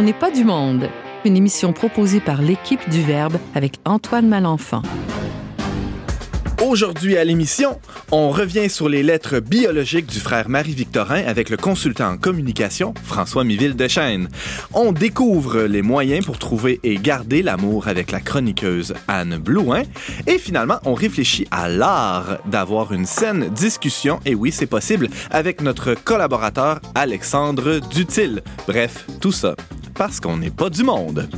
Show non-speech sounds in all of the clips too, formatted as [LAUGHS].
On n'est pas du monde, une émission proposée par l'équipe du Verbe avec Antoine Malenfant. Aujourd'hui à l'émission, on revient sur les lettres biologiques du frère Marie-Victorin avec le consultant en communication François Miville Deschênes. On découvre les moyens pour trouver et garder l'amour avec la chroniqueuse Anne Blouin. Et finalement, on réfléchit à l'art d'avoir une saine discussion, et oui, c'est possible, avec notre collaborateur Alexandre Dutil. Bref, tout ça parce qu'on n'est pas du monde.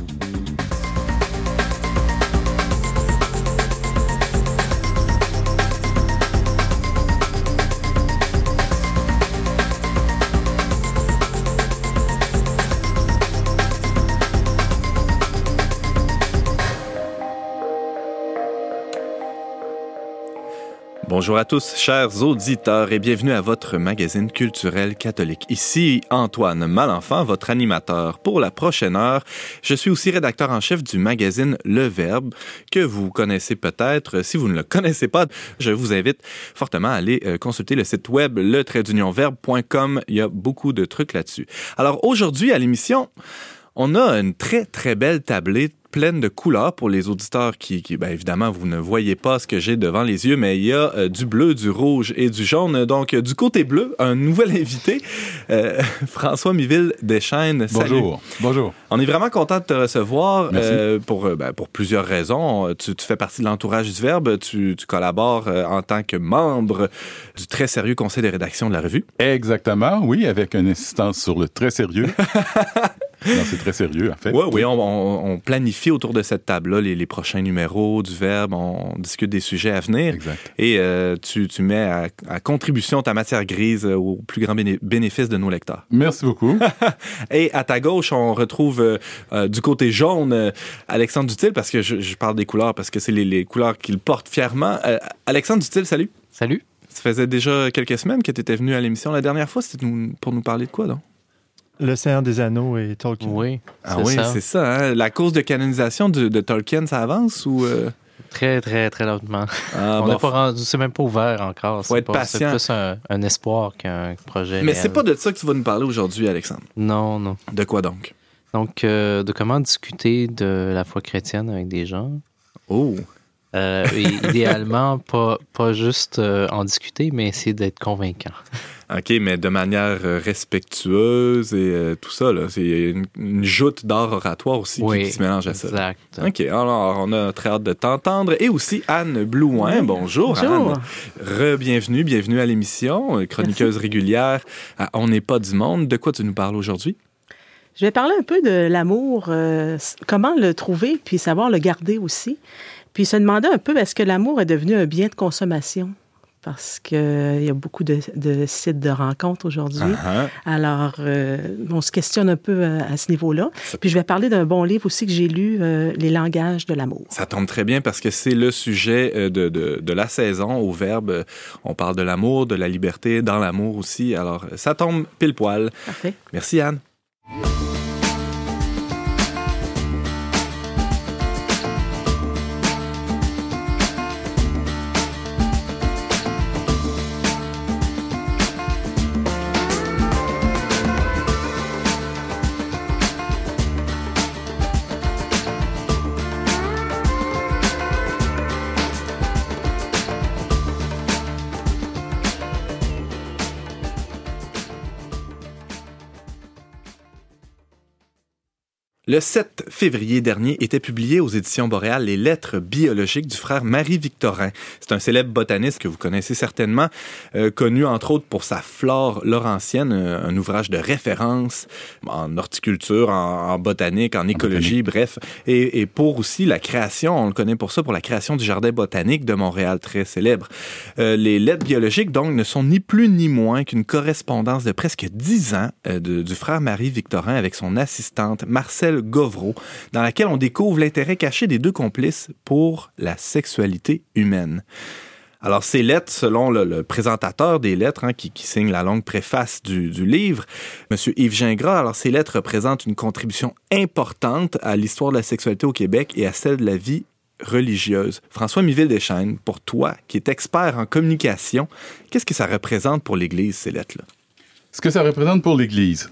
Bonjour à tous, chers auditeurs, et bienvenue à votre magazine culturel catholique. Ici Antoine Malenfant, votre animateur pour la prochaine heure. Je suis aussi rédacteur en chef du magazine Le Verbe, que vous connaissez peut-être. Si vous ne le connaissez pas, je vous invite fortement à aller euh, consulter le site web le Il y a beaucoup de trucs là-dessus. Alors aujourd'hui à l'émission, on a une très très belle tablette pleine de couleurs pour les auditeurs qui, qui ben évidemment, vous ne voyez pas ce que j'ai devant les yeux, mais il y a euh, du bleu, du rouge et du jaune. Donc, euh, du côté bleu, un nouvel [LAUGHS] invité, euh, [LAUGHS] François Miville Deschênes. Bonjour. Bonjour. On est vraiment content de te recevoir pour, ben, pour plusieurs raisons. Tu, tu, fais partie de l'entourage du Verbe, tu, tu collabores en tant que membre du très sérieux conseil de rédaction de la revue. Exactement, oui, avec une insistance sur le très sérieux. [LAUGHS] c'est très sérieux, en fait. Ouais, oui, on, on, planifie autour de cette table-là les, les, prochains numéros du Verbe, on discute des sujets à venir. Exact. Et euh, tu, tu, mets à, à, contribution ta matière grise au plus grand bénéfice de nos lecteurs. Merci beaucoup. [LAUGHS] Et à ta gauche, on retrouve euh, euh, du côté jaune euh, Alexandre Dutil, parce que je, je, parle des couleurs, parce que c'est les, les, couleurs qu'il porte fièrement. Euh, Alexandre Dutil, salut. Salut. Ça faisait déjà quelques semaines que tu étais venu à l'émission. La dernière fois, c'était pour nous parler de quoi, donc? Le Seigneur des Anneaux et Tolkien. Oui. Ah oui, c'est ça. Hein? La cause de canonisation de, de Tolkien, ça avance ou. Euh... Très, très, très lentement. Ah, On n'est bon. pas rendu, c'est même pas ouvert encore. Faut être pas, patient. C'est plus un, un espoir qu'un projet. Mais c'est pas de ça que tu vas nous parler aujourd'hui, Alexandre. Non, non. De quoi donc? Donc, euh, de comment discuter de la foi chrétienne avec des gens. Oh! Euh, idéalement, pas, pas juste euh, en discuter, mais essayer d'être convaincant. OK, mais de manière euh, respectueuse et euh, tout ça. C'est une, une joute d'art oratoire aussi oui, qui, qui, se mélange à ça. Exact. OK, alors on a très hâte de t'entendre. Et aussi Anne Blouin. Oui. Bonjour, Bonjour. Anne. Re-bienvenue, bienvenue à l'émission. Chroniqueuse Merci. régulière à On n'est pas du monde. De quoi tu nous parles aujourd'hui? Je vais parler un peu de l'amour, euh, comment le trouver, puis savoir le garder aussi. Puis se demander un peu, est-ce que l'amour est devenu un bien de consommation? Parce qu'il euh, y a beaucoup de, de, sites de rencontres aujourd'hui. Uh -huh. Alors, euh, on se questionne un peu à, à ce niveau-là. Puis je vais parler d'un bon livre aussi que j'ai lu, euh, Les langages de l'amour. Ça tombe très bien parce que c'est le sujet euh, de, de, de, la saison au Verbe. On parle de l'amour, de la liberté, dans l'amour aussi. Alors, ça tombe pile poil. Parfait. Merci, Anne. Le 7 février dernier était publié aux éditions Boréal les lettres biologiques du frère Marie-Victorin. C'est un célèbre botaniste que vous connaissez certainement, euh, connu entre autres pour sa flore laurentienne, un, un ouvrage de référence en horticulture, en, en botanique, en écologie, en bref, et, et, pour aussi la création, on le connaît pour ça, pour la création du jardin botanique de Montréal, très célèbre. Euh, les lettres biologiques, donc, ne sont ni plus ni moins qu'une correspondance de presque dix ans euh, de, du frère Marie-Victorin avec son assistante Marcel Govreau, dans laquelle on découvre l'intérêt caché des deux complices pour la sexualité humaine. Alors, ces lettres, selon le, présentateur des lettres, hein, qui, signe la longue préface du, livre, M. Yves Gingras, alors ces lettres représentent une contribution importante à l'histoire de la sexualité au Québec et à celle de la vie religieuse. François Miville Deschênes, pour toi, qui est expert en communication, qu'est-ce que ça représente pour l'Église, ces lettres-là? Ce que ça représente pour l'Église,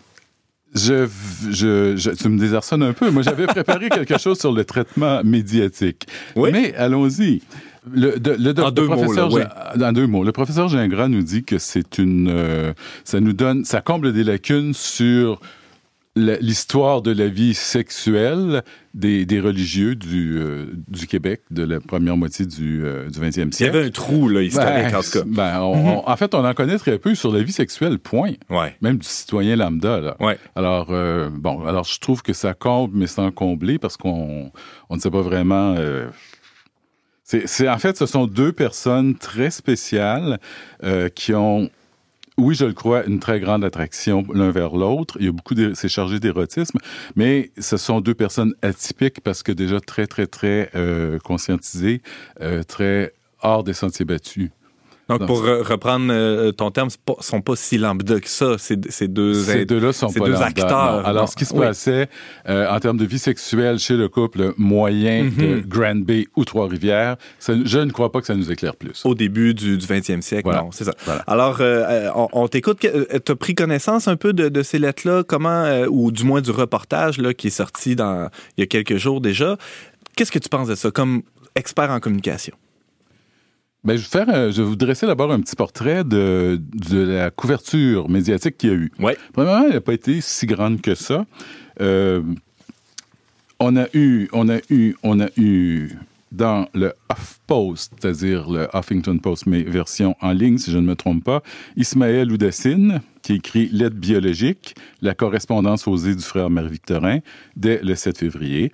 Je, je, je- tu me désarçonnes un peu. Moi, j'avais préparé [LAUGHS] quelque chose sur le traitement médiatique. Oui. Mais allons-y. Le, de- le doc- En deux le professeur mots, là, En deux mots. Le professeur Gingras nous dit que c'est une, euh, ça nous donne, ça comble des lacunes sur l'histoire de la vie sexuelle des, des religieux du, euh, du Québec de la première moitié du, euh, du 20e Il y siècle. avait un trou là, historique, Ben, en tout cas. ben, on- on- en fait, on en connaît très peu sur la vie sexuelle, point. Ouais. Même du citoyen lambda. Là. Ouais. Alors, euh, bon, alors je trouve que ça comble, mais sans combler, parce qu'on on ne sait pas vraiment. euh, c'est, en fait, ce sont deux personnes très spéciales qui ont, oui, je le crois, une très grande attraction l'un vers l'autre. Il y a beaucoup, d'é- c'est chargé d'érotisme, mais ce sont deux personnes atypiques parce que déjà très, très, très euh, conscientisées, euh, très hors des sentiers battus. Donc, pour re- reprendre euh, ton terme, ils ne sont pas si lambda que ça, ces, ces deux... Ces deux-là sont ces pas deux lambda, acteurs, non. Alors, non. ce qui se Oui. passait euh, en termes de vie sexuelle chez le couple moyen de Grand Bay ou Trois-Rivières, je ne crois pas que ça nous éclaire plus. Au début du, du 20e siècle, Voilà. non, c'est ça. Voilà. Alors, euh, euh, on, on t'écoute. Tu as pris connaissance un peu de, de ces lettres-là, comment, euh, ou du moins du reportage là, qui est sorti dans, il y a quelques jours déjà? Qu'est-ce que tu penses de ça comme expert en communication? Ben, je, vais faire, je vais vous dresser d'abord un petit portrait de, de la couverture médiatique qu'il y a eu. Ouais. Premièrement, elle n'a pas été si grande que ça. Euh, on a eu, on a eu, on a eu dans le HuffPost, c'est-à-dire le Huffington Post, mais version en ligne, si je ne me trompe pas, Ismaël Oudassine, qui écrit Lettre biologique, la correspondance osée du frère Marie-Victorin, dès le 7 février.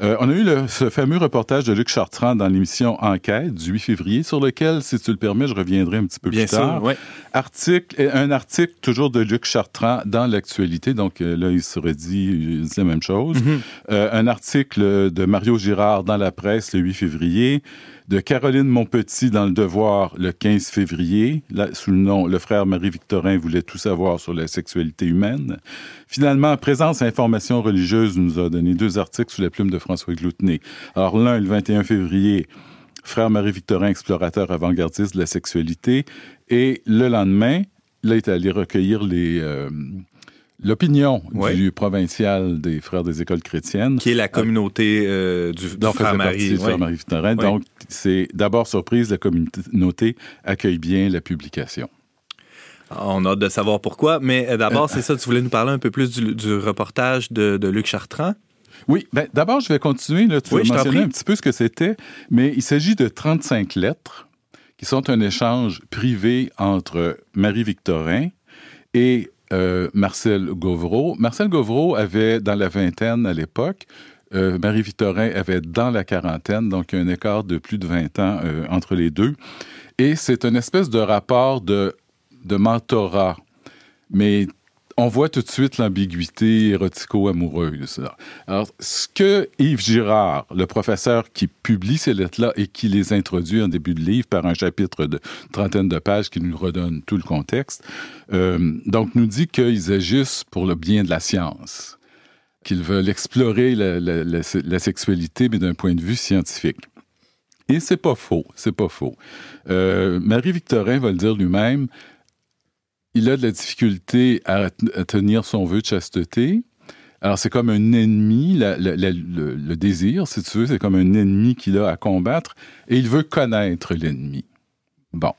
Euh, on a eu le- ce fameux reportage de Luc Chartrand dans l'émission Enquête du 8 février, sur lequel, si tu le permets, je reviendrai un petit peu Bien plus tard. ouais. Article, euh, un article toujours de Luc Chartrand dans l'actualité, donc euh, là, il se redit, il dit la même chose. Mhm. Euh, un article de Mario Girard dans la presse le 8 février, de Caroline Monpetit dans Le Devoir le 15 février, sous le nom Le frère Marie-Victorin voulait tout savoir sur la sexualité humaine. Finalement, Présence Information religieuse nous a donné deux articles sous la plume de François Gloutenay. Alors l'un, le 21 février, Frère Marie-Victorin, explorateur avant-gardiste de la sexualité. Et le lendemain, là, il est allé recueillir les, euh, l'opinion du provincial des Frères des écoles chrétiennes. Qui est la communauté euh, du, frère Marie. ouais. frère. Ouais. Donc, c'est d'abord surprise, la communauté accueille bien la publication. On a hâte de savoir pourquoi. Mais euh, d'abord, c'est ça, tu voulais nous parler un peu plus du, du reportage de, de Luc Chartrand? Oui, ben, d'abord, je vais continuer. Là, tu Oui, as mentionné un petit peu ce que c'était, mais il s'agit de 35 lettres qui sont un échange privé entre Marie-Victorin et euh, Marcel Gauvreau. Marcel Gauvreau avait dans la vingtaine à l'époque. Euh, Marie-Victorin avait dans la quarantaine, donc un écart de plus de 20 ans euh, entre les deux. Et c'est une espèce de rapport de, de mentorat. Mais on voit tout de suite l'ambiguïté érotico-amoureuse. Alors, ce que Yves Girard, le professeur qui publie ces lettres-là et qui les introduit en début de livre par un chapitre de trentaine de pages qui nous redonne tout le contexte, euh, donc nous dit qu'ils agissent pour le bien de la science, qu'ils veulent explorer la sexualité, mais d'un point de vue scientifique. Et c'est pas faux, c'est pas faux. Euh, Marie-Victorin va le dire lui-même, il a de la difficulté à, à tenir son vœu de chasteté. Alors, c'est comme un ennemi, la- la- la- le, le désir, si tu veux, c'est comme un ennemi qu'il a à combattre, et il veut connaître l'ennemi. Bon.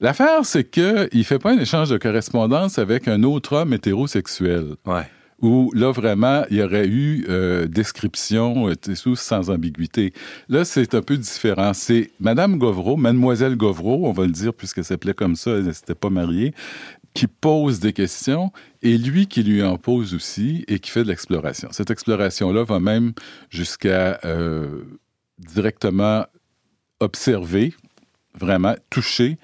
L'affaire, c'est qu'il ne fait pas un échange de correspondance avec un autre homme hétérosexuel Ouais. où là vraiment il y aurait eu euh, description euh, sans ambiguïté. Là c'est un peu différent. C'est Madame Govreau, Mademoiselle Govreau, on va le dire puisqu'elle s'appelait comme ça, elle n'était pas mariée, qui pose des questions et lui qui lui en pose aussi et qui fait de l'exploration. Cette exploration-là va même jusqu'à euh, directement observer, vraiment toucher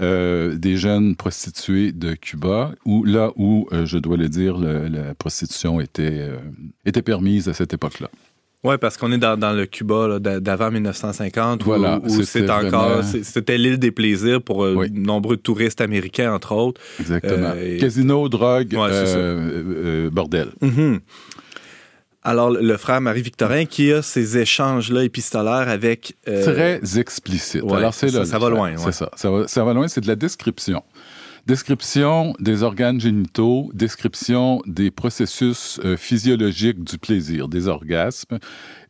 euh, des jeunes prostituées de Cuba, où là où, euh, je dois le dire, la prostitution était, était permise à cette époque-là. Oui, parce qu'on est dans, dans le Cuba d'avant 1950, où- Voilà, où, c'est c'était encore, vraiment- c'est- c'était l'île des plaisirs pour euh, Oui. de nombreux touristes américains, entre autres. Exactement. Euh, et- Casino, drogue, Ouais, euh, bordel. Mhm. Alors, le frère Marie-Victorin qui a ces échanges-là épistolaires avec... euh, Très explicite. ouais, Alors, c'est ça- là. ça va loin, C'est ça. Ça va, ça va loin, c'est de la description. Description des organes génitaux, description des processus euh, physiologiques du plaisir, des orgasmes.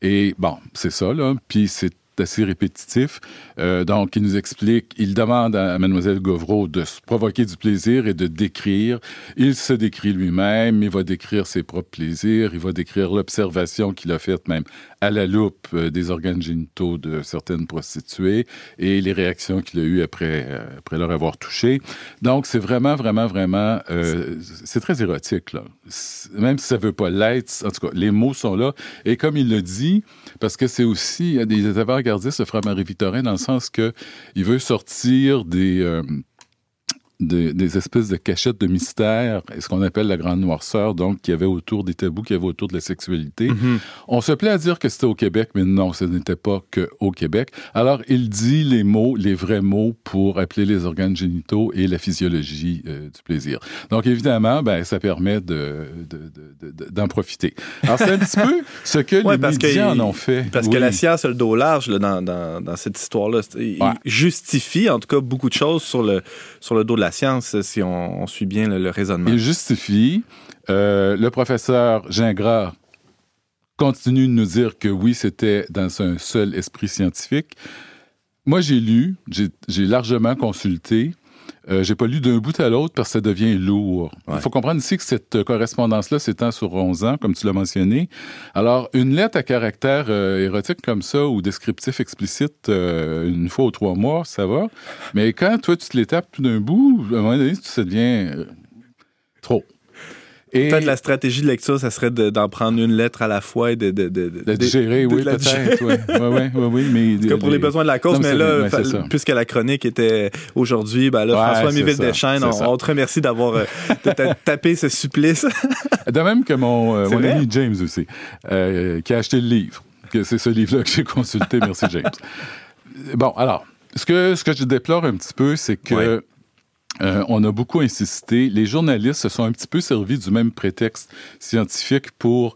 Et bon, c'est ça, là. Puis c'est assez répétitif. Euh, donc, il nous explique, il demande à Mademoiselle Govreau de se provoquer du plaisir et de décrire. Il se décrit lui-même, il va décrire ses propres plaisirs, il va décrire l'observation qu'il a faite même à la loupe euh, des organes génitaux de certaines prostituées et les réactions qu'il a eues après, euh, après leur avoir touché. Donc, c'est vraiment, vraiment, vraiment, c'est très érotique, là. Même si ça veut pas l'être, en tout cas, les mots sont là. Et comme il le dit, parce que c'est aussi, il des avant-gardistes, le frère Marie-Victorin, dans le sens que il veut sortir des, euh, des, des espèces de cachettes de mystère, et ce qu'on appelle la grande noirceur, donc, qu'il y avait autour des tabous, qu'il y avait autour de la sexualité. On se plaît à dire que c'était au Québec, mais non, ce n'était pas que au Québec. Alors, il dit les mots, les vrais mots pour appeler les organes génitaux et la physiologie euh, du plaisir. Donc, évidemment, ben, ça permet de, de- de- de- d'en profiter. Alors, c'est un petit peu ce que [LAUGHS] Ouais, les que médias en ont fait. Parce que la science a le dos large là, dans, dans, dans cette histoire-là. Il Ouais. justifie, en tout cas, beaucoup de choses sur le, sur le dos de la science, si on, suit bien le, raisonnement. Il justifie. Euh, le professeur Gingras continue de nous dire que oui, c'était dans un seul esprit scientifique. Moi, j'ai lu, j'ai largement consulté. Euh, j'ai pas lu d'un bout à l'autre parce que ça devient lourd. Il faut comprendre ici que cette euh, correspondance-là s'étend sur 11 ans, comme tu l'as mentionné. Alors, une lettre à caractère euh, érotique comme ça ou descriptif explicite euh, une fois ou trois mois, ça va. Mais quand toi, tu te les tapes tout d'un bout, à un moment donné, ça devient trop. Et Peut-être la stratégie de lecture, ça serait de- d'en prendre une lettre à la fois et de... de, de, de digérer, de oui, peut-être. Oui, oui, oui, oui, mais... En tout cas, pour les besoins de la cause, Non, mais là, fa- puisque la chronique était aujourd'hui, ben là, Ouais, François Miville Deschênes, on, on te remercie d'avoir euh, tapé ce supplice. [LAUGHS] De même que mon, euh, mon ami James aussi, euh, qui a acheté le livre. Que C'est ce livre-là que j'ai consulté. Merci, James. [LAUGHS] Bon, alors, ce que, ce que je déplore un petit peu, c'est que Ouais. Euh, on a beaucoup insisté. Les journalistes se sont un petit peu servis du même prétexte scientifique pour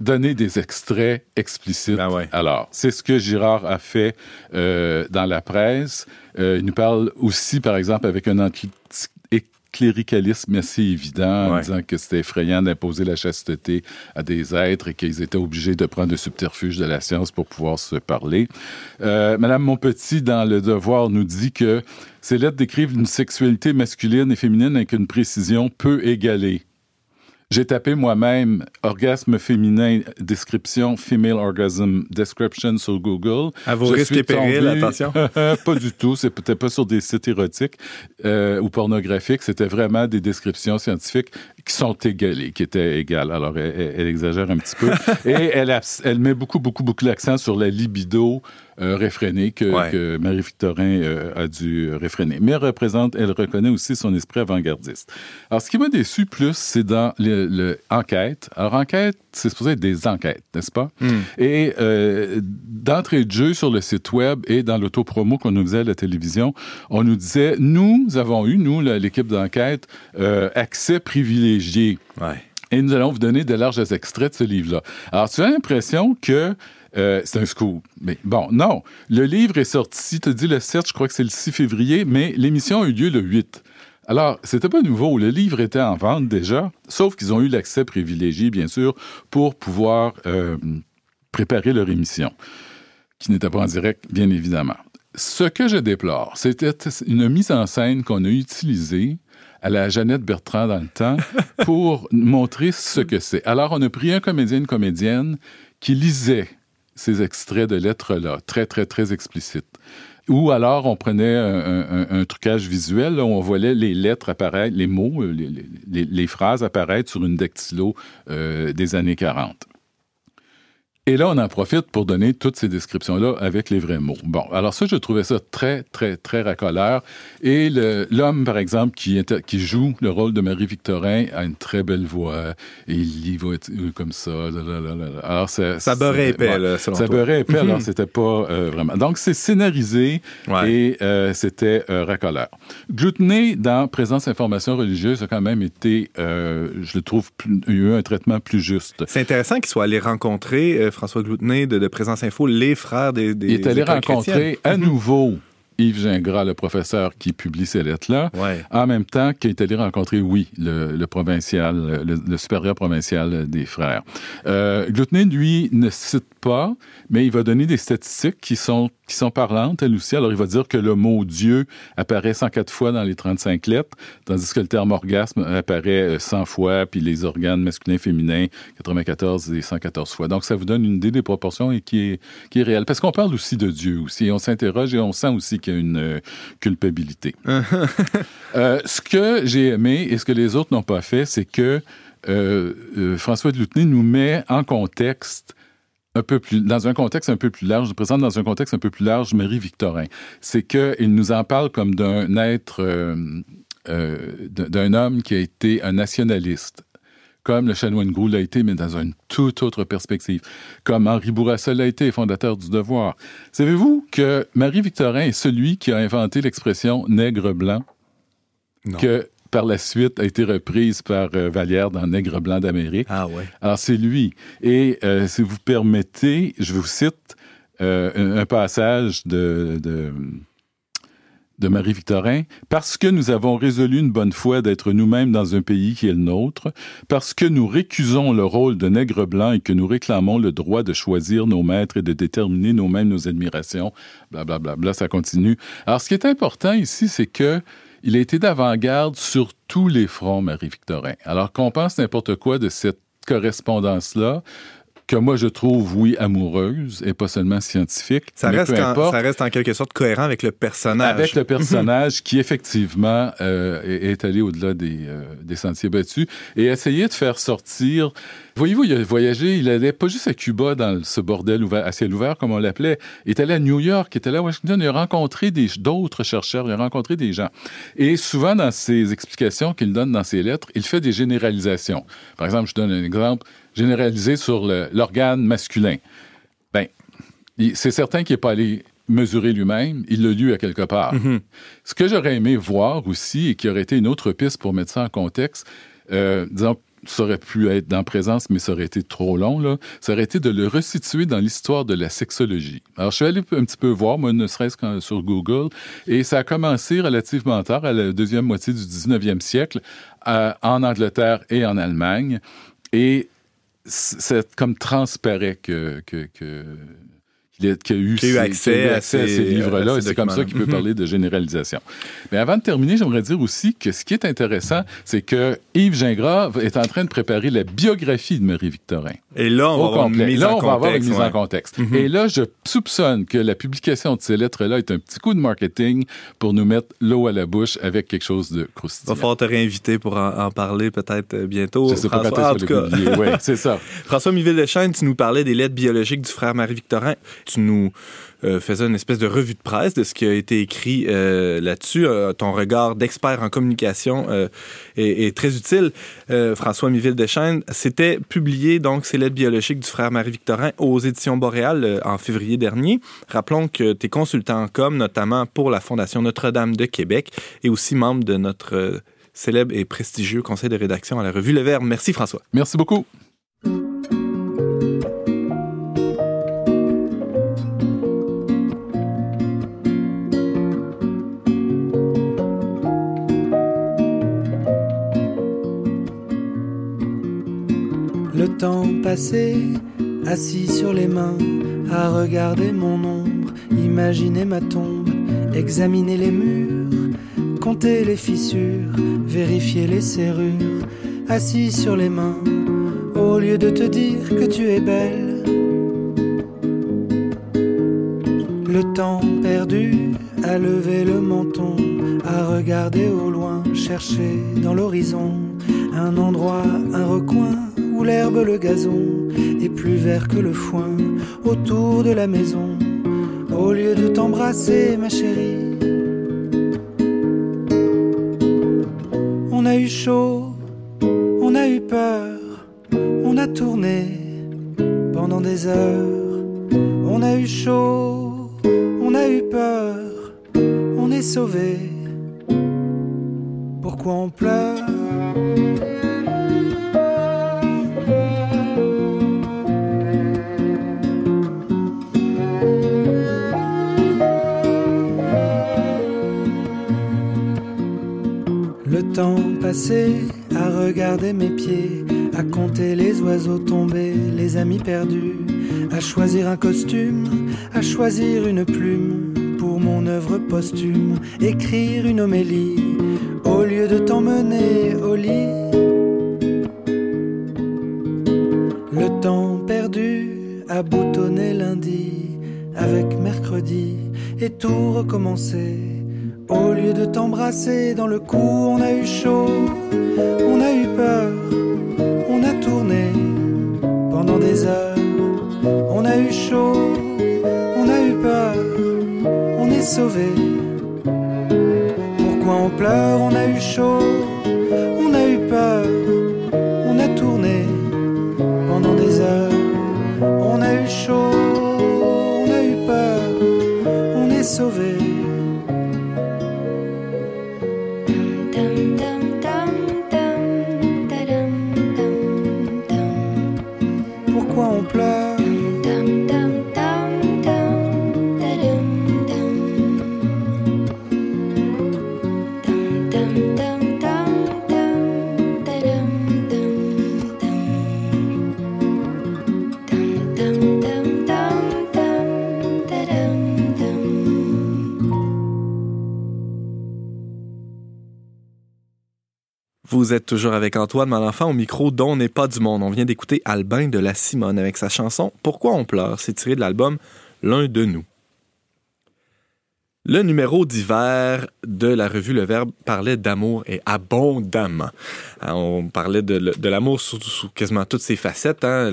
donner des extraits explicites. Ben ouais. Alors, c'est ce que Girard a fait euh, dans la presse. Euh, il nous parle aussi, par exemple, avec un anticléricalisme assez évident, en disant que c'était effrayant d'imposer la chasteté à des êtres et qu'ils étaient obligés de prendre le subterfuge de la science pour pouvoir se parler. Euh, Madame Monpetit, dans Le Devoir, nous dit que ces lettres décrivent une sexualité masculine et féminine avec une précision peu égalée. J'ai tapé moi-même orgasme féminin, description female orgasm description sur Google. À vos Je risques et périls, attention. [LAUGHS] pas du tout. Peut-être pas sur des sites érotiques euh, ou pornographiques. C'était vraiment des descriptions scientifiques qui sont égalées, qui étaient égales. Alors, elle, elle- elle exagère un petit peu. [LAUGHS] Et elle, met beaucoup, beaucoup, beaucoup l'accent sur la libido euh, réfrénée que, Ouais. que Marie-Victorin euh, a dû réfréner. Mais elle représente, elle reconnaît aussi son esprit avant-gardiste. Alors, ce qui m'a déçu plus, c'est dans le, le. Alors, enquête, c'est supposé être des enquêtes, n'est-ce pas? Et euh, d'entrée de jeu sur le site web et dans l'autopromo qu'on nous faisait à la télévision, on nous disait, nous avons eu, nous, l'équipe d'enquête, euh, accès privilégié. Ouais. Et nous allons vous donner de larges extraits de ce livre-là. Alors, tu as l'impression que euh, c'est un scoop. Mais bon, non. Le livre est sorti, tu as dit le 7, je crois que c'est le 6 février, mais l'émission a eu lieu le 8. Alors, c'était pas nouveau. Le livre était en vente déjà, sauf qu'ils ont eu l'accès privilégié, bien sûr, pour pouvoir euh, préparer leur émission, qui n'était pas en direct, bien évidemment. Ce que je déplore, c'était une mise en scène qu'on a utilisée à la Jeannette Bertrand dans le temps [LAUGHS] pour montrer ce que c'est. Alors, on a pris un comédien, une comédienne qui lisait ces extraits de lettres-là, très, très, très explicites. Ou alors, on prenait un, trucage visuel, où on voyait les lettres apparaître, les mots, euh, les- les phrases apparaître sur une dactylo euh, des années 40. Et là, on en profite pour donner toutes ces descriptions-là avec les vrais mots. Bon, alors ça, je trouvais ça très, très, très racoleur. Et l'homme, par exemple, qui, inter- qui joue le rôle de Marie-Victorin a une très belle voix. Et il y va être, euh, comme ça. là, là, là, là. Alors, ça, Ça beurrait épais, là, selon Ça beurrait épais, alors c'était pas euh, vraiment. Donc, c'est scénarisé Ouais. et euh, c'était euh, racoleur. Gloutonné dans Présence Information Religieuse a quand même été, euh, je le trouve, plus, eu un traitement plus juste. C'est intéressant qu'il soit allé rencontrer, euh, François Gloutenay de, de Présence Info, les frères des, des Il est allé rencontrer à nouveau Yves Gingras, le professeur qui publie ces lettres-là, Ouais. en même temps qu'il est allé rencontrer, oui, le, le provincial, le, le supérieur provincial des frères. Euh, lui, ne cite pas, mais il va donner des statistiques qui sont, qui sont parlantes, elles aussi. Alors, il va dire que le mot Dieu apparaît 104 fois dans les 35 lettres, tandis que le terme orgasme apparaît 100 fois, puis les organes masculins, féminins, 94 et 114 fois. Donc, ça vous donne une idée des proportions et qui est, qui est réelle. Parce qu'on parle aussi de Dieu aussi. On s'interroge et on sent aussi qu'il y a une euh, culpabilité. [LAUGHS] Euh, ce que j'ai aimé et ce que les autres n'ont pas fait, c'est que euh, euh, François de Loutenay nous met en contexte un peu plus, dans un contexte un peu plus large, je présente dans un contexte un peu plus large Marie-Victorin. C'est qu'il nous en parle comme d'un être, euh, euh, d'un homme qui a été un nationaliste, comme le chanoine Grou l'a été, mais dans une toute autre perspective, comme Henri Bourassa l'a été, fondateur du Devoir. Savez-vous que Marie-Victorin est celui qui a inventé l'expression nègre blanc? Non. que par la suite a été reprise par euh, Vallière dans Nègre blanc d'Amérique. Ah ouais. Alors c'est lui. Et euh, si vous permettez, je vous cite euh, un, un passage de, de, de Marie-Victorin. Parce que nous avons résolu une bonne fois d'être nous-mêmes dans un pays qui est le nôtre, parce que nous récusons le rôle de nègre blanc et que nous réclamons le droit de choisir nos maîtres et de déterminer nous-mêmes nos admirations, blablabla, bla, bla, ça continue. Alors ce qui est important ici, c'est que il a été d'avant-garde sur tous les fronts, Marie-Victorin. Alors qu'on pense n'importe quoi de cette correspondance-là, que moi je trouve, oui, amoureuse et pas seulement scientifique. Ça mais reste, peu en, importe, ça reste en quelque sorte cohérent avec le personnage. avec le personnage qui effectivement euh, est, est allé au-delà des, euh, des sentiers battus et essayer de faire sortir. Voyez-vous, il a voyagé, il allait pas juste à Cuba dans ce bordel ouvert, à ciel ouvert comme on l'appelait, il est allé à New York, il est allé à Washington, il a rencontré d'autres chercheurs, il a rencontré des gens. Et souvent dans ses explications qu'il donne dans ses lettres, il fait des généralisations. Par exemple, je donne un exemple généralisé sur l'organe masculin. Ben, c'est certain qu'il n'est pas allé mesurer lui-même, il l'a lu à quelque part. Ce que j'aurais aimé voir aussi, et qui aurait été une autre piste pour mettre ça en contexte, euh, disons, ça aurait pu être dans présence, mais ça aurait été trop long, là. Ça aurait été de le resituer dans l'histoire de la sexologie. Alors, je suis allé un petit peu voir, moi, ne serait-ce qu'en sur Google, et ça a commencé relativement tard, à la deuxième moitié du 19e siècle, en Angleterre et en Allemagne. Et c'est comme transparaît que, que, que- qu'il a, eu, a accès qu'il a eu à accès à ces- ces livres-là, et ces c'est comme ça qu'il peut parler de généralisation. Mais avant de terminer, j'aimerais dire aussi que ce qui est intéressant, c'est que Yves Gingras est en train de préparer la biographie de Marie-Victorin. Et là, on va avoir une mise Là, en on va avoir une contexte, mise ouais. en contexte. Mhm. Et là, je soupçonne que la publication de ces lettres-là est un petit coup de marketing pour nous mettre l'eau à la bouche avec quelque chose de Va croustillant. falloir te réinviter pour en, en parler peut-être euh, bientôt. Je sais pas François. En tout cas, le publier. Ouais, c'est ça. [LAUGHS] François Miville-Deschênes, tu nous parlais des lettres biologiques du frère Marie-Victorin. Tu nous euh, faisais une espèce de revue de presse de ce qui a été écrit euh, là-dessus. Euh, ton regard d'expert en communication est, très utile. François Miville-Deschênes, c'était publié, donc, ces lettres biologiques du frère Marie-Victorin aux éditions Boréal en février dernier. Rappelons que tu es consultant en com, notamment pour la Fondation Notre-Dame de Québec et aussi membre de notre célèbre et prestigieux conseil de rédaction à la revue Le Verbe. Merci, François. Merci beaucoup. Le temps passé, assis sur les mains, à regarder mon ombre, imaginer ma tombe, examiner les murs, compter les fissures, vérifier les serrures, assis sur les mains, au lieu de te dire que tu es belle. Le temps perdu, à lever le menton, à regarder au loin, chercher dans l'horizon un endroit, un recoin l'herbe, le gazon est plus vert que le foin autour de la maison. Au lieu de t'embrasser, ma chérie, on a eu chaud, on a eu peur, on a tourné pendant des heures. On a eu chaud, on a eu peur, on est sauvé. Pourquoi on pleure? Temps passé à regarder mes pieds, à compter les oiseaux tombés, les amis perdus, à choisir un costume, à choisir une plume pour mon œuvre posthume, écrire une homélie, au lieu de t'emmener au lit. Le temps perdu à boutonner lundi avec mercredi et tout recommencer. Au lieu de t'embrasser dans le cou, on a eu chaud, on a eu peur, on a tourné pendant des heures. On a eu chaud, on a eu peur, on est sauvé. Pourquoi on pleure, on a eu chaud, Vous êtes toujours avec Antoine Malenfant au micro dont n'est pas du monde. On vient d'écouter Albin de la Simone avec sa chanson Pourquoi on pleure? C'est tiré de l'album L'un de nous. Le numéro d'hiver de la revue Le Verbe parlait d'amour et abondamment. Hein, On parlait de, l'amour sous, quasiment toutes ses facettes. hein.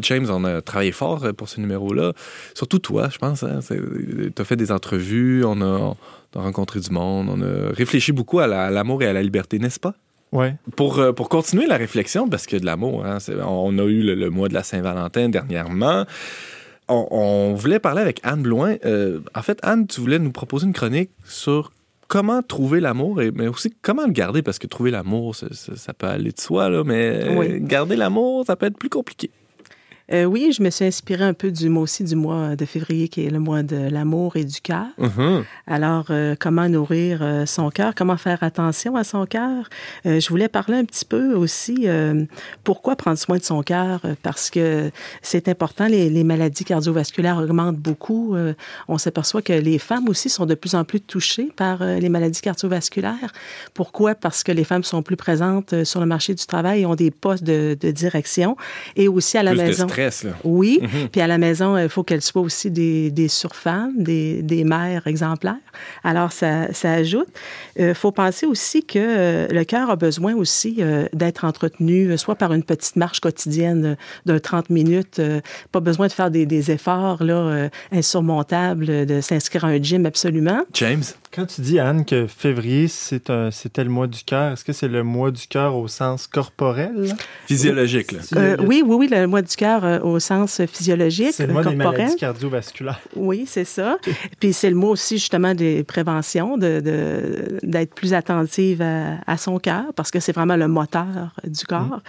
James, on a travaillé fort pour ce numéro-là. Surtout toi, je pense. Hein. Tu as fait des entrevues, on a, on a rencontré du monde, on a réfléchi beaucoup à l'amour et à la liberté, n'est-ce pas? Ouais. Pour, euh, pour continuer la réflexion, parce que de l'amour, hein, on a eu le, le mois de la Saint-Valentin dernièrement. On, on voulait parler avec Anne Bloin. Euh, en fait, Anne, tu voulais nous proposer une chronique sur comment trouver l'amour, et- mais aussi comment le garder, parce que trouver l'amour, ça, ça- ça peut aller de soi, là, mais Oui. garder l'amour, ça peut être plus compliqué. Euh, oui, je me suis inspirée un peu du mois aussi du mois de février, qui est le mois de l'amour et du cœur. Mhm. Alors, euh, comment nourrir euh, son cœur, comment faire attention à son cœur. Je voulais parler un petit peu aussi pourquoi prendre soin de son cœur, parce que c'est important. Les, les maladies cardiovasculaires augmentent beaucoup. On s'aperçoit que les femmes aussi sont de plus en plus touchées par les maladies cardiovasculaires. Pourquoi? Parce que les femmes sont plus présentes sur le marché du travail et ont des postes de, de direction et aussi à la Plus maison. de stress, là. Oui, Mhm. puis à la maison, il faut qu'elles soient aussi des, des surfemmes, des, des mères exemplaires. Alors, ça, ça ajoute. Il faut penser aussi que euh, le cœur a besoin aussi euh, d'être entretenu, euh, soit par une petite marche quotidienne euh, de 30 minutes. euh, pas besoin de faire des, des efforts là, euh, insurmontables, euh, de s'inscrire à un gym absolument. James? Quand tu dis, Anne, que février, c'est un- c'était le mois du cœur, est-ce que c'est le mois du cœur au sens corporel? Physiologique, là. Euh, oui, oui, oui, le mois du cœur euh, au sens physiologique, C'est le mois des corporel. maladies cardiovasculaires. [LAUGHS] Oui, c'est ça. Puis c'est le mot aussi justement des préventions, de, de- d'être plus attentive à, à son cœur, parce que c'est vraiment le moteur du corps.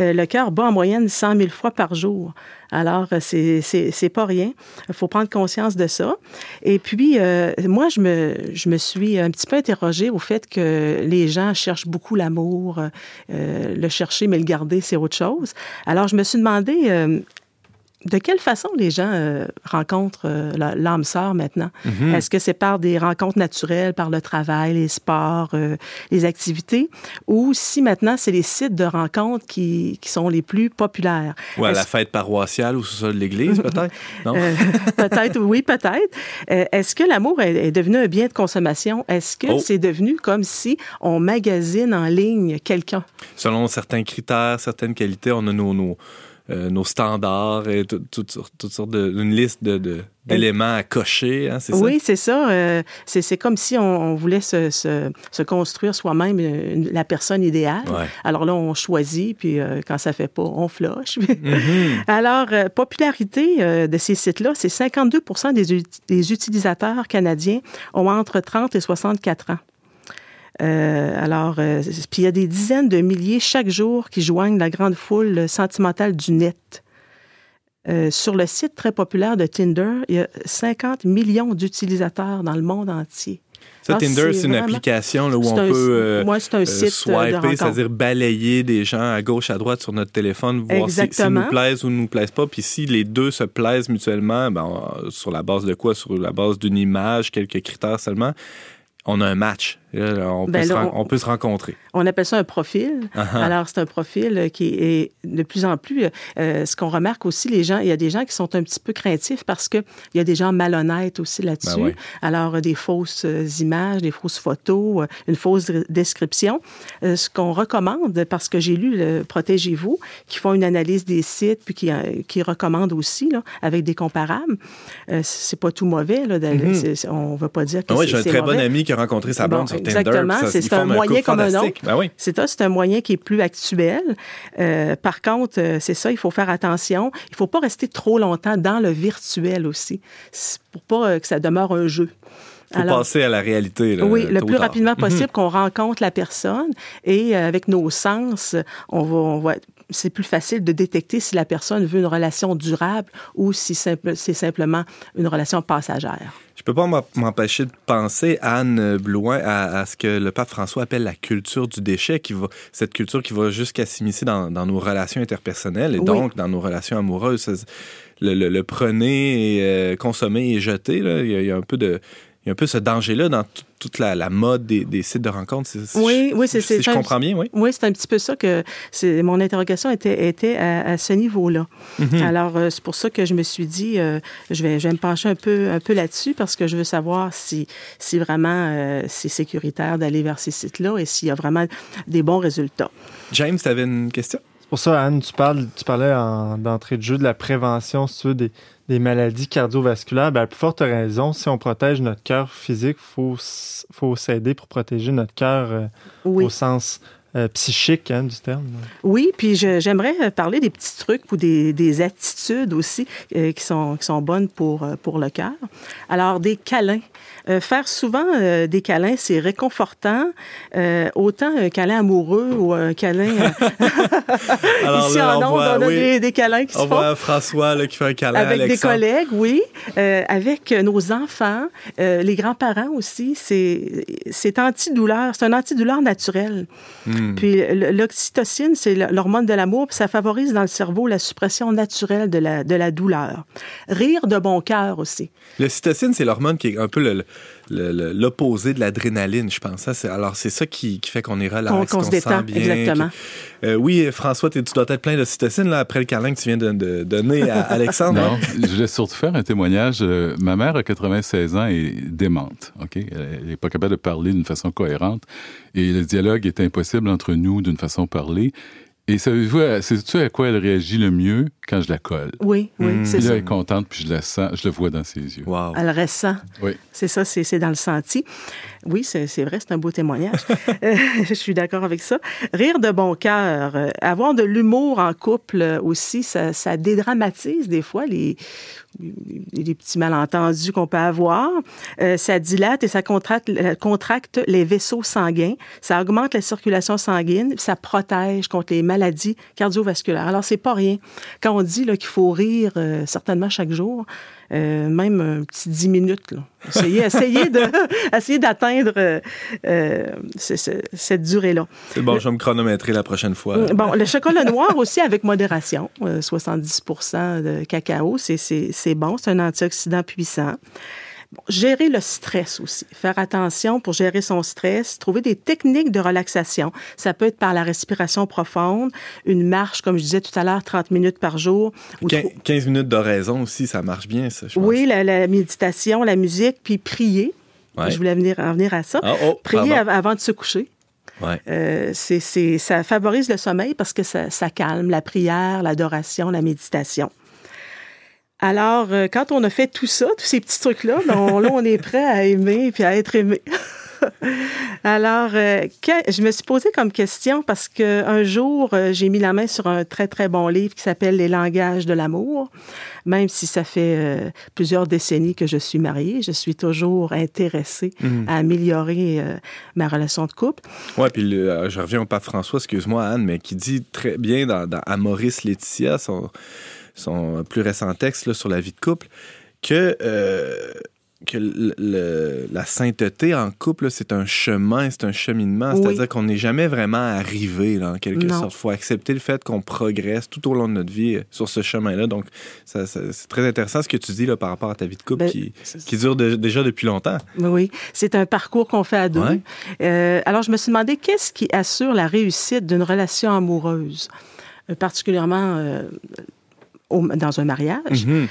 Euh, le cœur bat en moyenne 100 000 fois par jour. Alors, euh, c'est, c'est, c'est pas rien. Il faut prendre conscience de ça. Et puis, euh, moi, je me, je me suis un petit peu interrogée au fait que les gens cherchent beaucoup l'amour. Euh, le chercher, mais le garder, c'est autre chose. Alors, je me suis demandé... euh, de quelle façon les gens euh, rencontrent euh, l'âme sœur maintenant? Mhm. Est-ce que c'est par des rencontres naturelles, par le travail, les sports, euh, les activités, ou si maintenant c'est les sites de rencontres qui, qui sont les plus populaires? Ou à la fête paroissiale ou sous de l'église, [LAUGHS] peut-être? Non? Peut-être, oui, peut-être. Est-ce que l'amour est, est devenu un bien de consommation? Est-ce que Oh. c'est devenu comme si on magasine en ligne quelqu'un? selon certains critères, certaines qualités, on a nos, nos, euh, nos standards et tout- toutes sortes- toutes sortes de, une liste de, de- d'éléments à cocher, hein, c'est Oui, c'est ça. Euh, c'est, c'est comme si on, on voulait se, se, se construire soi-même une- la personne idéale. Ouais. Alors là, on choisit, puis euh, quand ça fait pas, on flush. [LAUGHS] Mhm. Alors, euh, popularité euh, de ces sites-là, c'est 52 des, des utilisateurs canadiens ont entre 30 et 64 ans. Euh, alors, euh, puis il y a des dizaines de milliers chaque jour qui joignent la grande foule sentimentale du net. Euh, sur le site très populaire de Tinder, il y a 50 millions d'utilisateurs dans le monde entier. Ça, Tinder, c'est une application là, où on un- peut un euh, site de swiper, c'est-à-dire balayer des gens à gauche, à droite sur notre téléphone, voir si- s'ils Exactement. nous plaisent ou ne nous plaisent pas. Puis si les deux se plaisent mutuellement, ben, on- sur la base de quoi? Sur la base d'une image, quelques critères seulement, on a un match. Là, on, Ben peut, là, on- on peut se rencontrer. On appelle ça un profil. Ah. Alors, c'est un profil euh, qui est de plus en plus. euh, ce qu'on remarque aussi, les gens, il y a des gens qui sont un petit peu craintifs parce qu'il y a des gens malhonnêtes aussi là-dessus. Ben oui. Alors, euh, des fausses euh, images, des fausses photos, euh, une fausse description. Euh, ce qu'on recommande, parce que j'ai lu le Protégez-vous, qui font une analyse des sites, puis qui, euh, qui recommandent aussi, là, avec des comparables. Euh, c'est pas tout mauvais, là. c'est- on ne va pas dire que Ah oui, j'ai un très bon ami qui a rencontré sa Bon, blonde sur. Exactement, c'est un moyen comme un autre. Ben oui. C'est ça, c'est un moyen qui est plus actuel. Euh, par contre, euh, c'est ça, il faut faire attention. Il faut pas rester trop longtemps dans le virtuel aussi, pour pas euh, que ça demeure un jeu. Faut passer à la réalité. là, oui, le plus rapidement possible qu'on rencontre la personne et euh, avec nos sens, on va, on va c'est plus facile de détecter si la personne veut une relation durable ou si simple- c'est simplement une relation passagère. Je peux pas m'empêcher de penser, Anne Blouin, à, à ce que le pape François appelle la culture du déchet, qui va, cette culture qui va jusqu'à s'immiscer dans, dans nos relations interpersonnelles et Oui. donc dans nos relations amoureuses. Le, le- le prenez, et, euh, consommer et jeter, là, il, y a, il y a un peu de... Il y a un peu ce danger-là dans tout- toute la, la mode des, des sites de rencontres. Oui, je- oui, c'est- Si c'est je un- comprends bien, oui. Oui, c'est un petit peu ça que mon interrogation était, était à, à ce niveau-là. Alors, euh, c'est pour ça que je me suis dit, euh, je, vais, je vais me pencher un peu, un peu là-dessus parce que je veux savoir si, si vraiment euh, c'est sécuritaire d'aller vers ces sites-là et s'il y a vraiment des bons résultats. James, tu avais une question? C'est pour ça, Anne, tu, parles, tu parlais en- d'entrée de jeu de la prévention, si tu veux, des, des maladies cardiovasculaires. Ben, à plus forte raison, si on protège notre cœur physique, il faut, faut s'aider pour protéger notre cœur euh, Oui. au sens euh, psychique hein, du terme. Oui, puis j'aimerais euh, parler des petits trucs ou des, des attitudes aussi euh, qui, sont, qui sont bonnes pour, pour le cœur. Alors, des câlins. Euh, faire souvent euh, des câlins, c'est réconfortant. Euh, autant un câlin amoureux ou un câlin... [LAUGHS] Alors Ici là, en on voit, on a oui. des, des câlins qui On se font. voit François là, qui fait un câlin Avec des collègues, oui. Avec nos enfants, les grands-parents aussi. C'est antidouleur. C'est un antidouleur naturel. Hmm. Puis l'oxytocine, c'est l'hormone de l'amour, puis ça favorise dans le cerveau la suppression naturelle de la, de la douleur. Rire de bon cœur aussi. L'ocytocine, c'est l'hormone qui est un peu le- l'opposé de l'adrénaline, je pense. Ça, alors, c'est ça qui, qui fait qu'on est relax, Qu'on- qu'on se sent détend, bien. exactement. qui- Euh, oui, François, tu dois être plein d'ocytocine là, après le câlin que tu viens de, de donner à [LAUGHS] Alexandre. Non, je voulais surtout faire un témoignage. Euh, ma mère a 96 ans et démente. Ok, elle n'est pas capable de parler d'une façon cohérente et le dialogue est impossible entre nous d'une façon parlée. Et savez-vous, euh, sais-tu à quoi elle réagit le mieux quand je la colle? Oui, oui, Mm. c'est là, ça. elle est contente, puis je la sens, je le vois dans ses yeux. Wow. Elle ressent. Oui. C'est ça, c'est c'est dans le senti. Oui, c'est c'est vrai, c'est un beau témoignage. [LAUGHS] Euh, je suis d'accord avec ça. Rire de bon cœur, euh, avoir de l'humour en couple euh, aussi, ça, ça dédramatise des fois les, les petits malentendus qu'on peut avoir. Euh, ça dilate et ça contracte, euh, contracte les vaisseaux sanguins. Ça augmente la circulation sanguine, ça protège contre les maladies cardiovasculaires. Alors, c'est pas rien. Quand on dit qu'il faut rire euh, certainement chaque jour, euh, même un petit 10 minutes. Là. Essayez, [LAUGHS] essayez de, essayez d'atteindre euh, euh, ce- ce- cette durée-là. C'est bon, je vais me chronométrer la prochaine fois. Bon, le chocolat noir aussi avec modération, euh, 70% de cacao, c'est- c'est c'est bon, c'est un antioxydant puissant. Bon, gérer le stress aussi, faire attention pour gérer son stress, trouver des techniques de relaxation. Ça peut être par la respiration profonde, une marche, comme je disais tout à l'heure, 30 minutes par jour. ou Quin- trou- 15 minutes d'oraison aussi, ça marche bien, ça, je pense. oui, la, la méditation, la musique, puis prier. Ouais. Je voulais venir, en venir à ça. Ah, oh, prier av- avant de se coucher. Ouais. Euh, c'est- ça favorise le sommeil parce que ça, ça calme la prière, l'adoration, la méditation. Alors, euh, quand on a fait tout ça, tous ces petits trucs-là, ben, on, là, on est prêt à aimer puis à être aimé. [LAUGHS] Alors, euh, que- je me suis posé comme question parce que un jour, euh, j'ai mis la main sur un très, très bon livre qui s'appelle Les langages de l'amour. Même si ça fait euh, plusieurs décennies que je suis mariée, je suis toujours intéressée à améliorer ma relation de couple. Ouais, puis je reviens au pape François, excuse-moi Anne, mais qui dit très bien dans, dans à Maurice Laetitia, son, son plus récent texte là, sur la vie de couple, que euh, que le- le- la sainteté en couple, c'est un chemin, c'est un cheminement. Oui. C'est-à-dire qu'on n'est jamais vraiment arrivé, là, en quelque Non. sorte. Il faut accepter le fait qu'on progresse tout au long de notre vie euh, sur ce chemin-là. Donc, ça, ça- c'est très intéressant ce que tu dis là, par rapport à ta vie de couple Ben, qui, dure de- déjà depuis longtemps. Oui, c'est un parcours qu'on fait à deux. Ouais. Euh, alors, je me suis demandé qu'est-ce qui assure la réussite d'une relation amoureuse, euh, particulièrement dans un mariage. Mhm.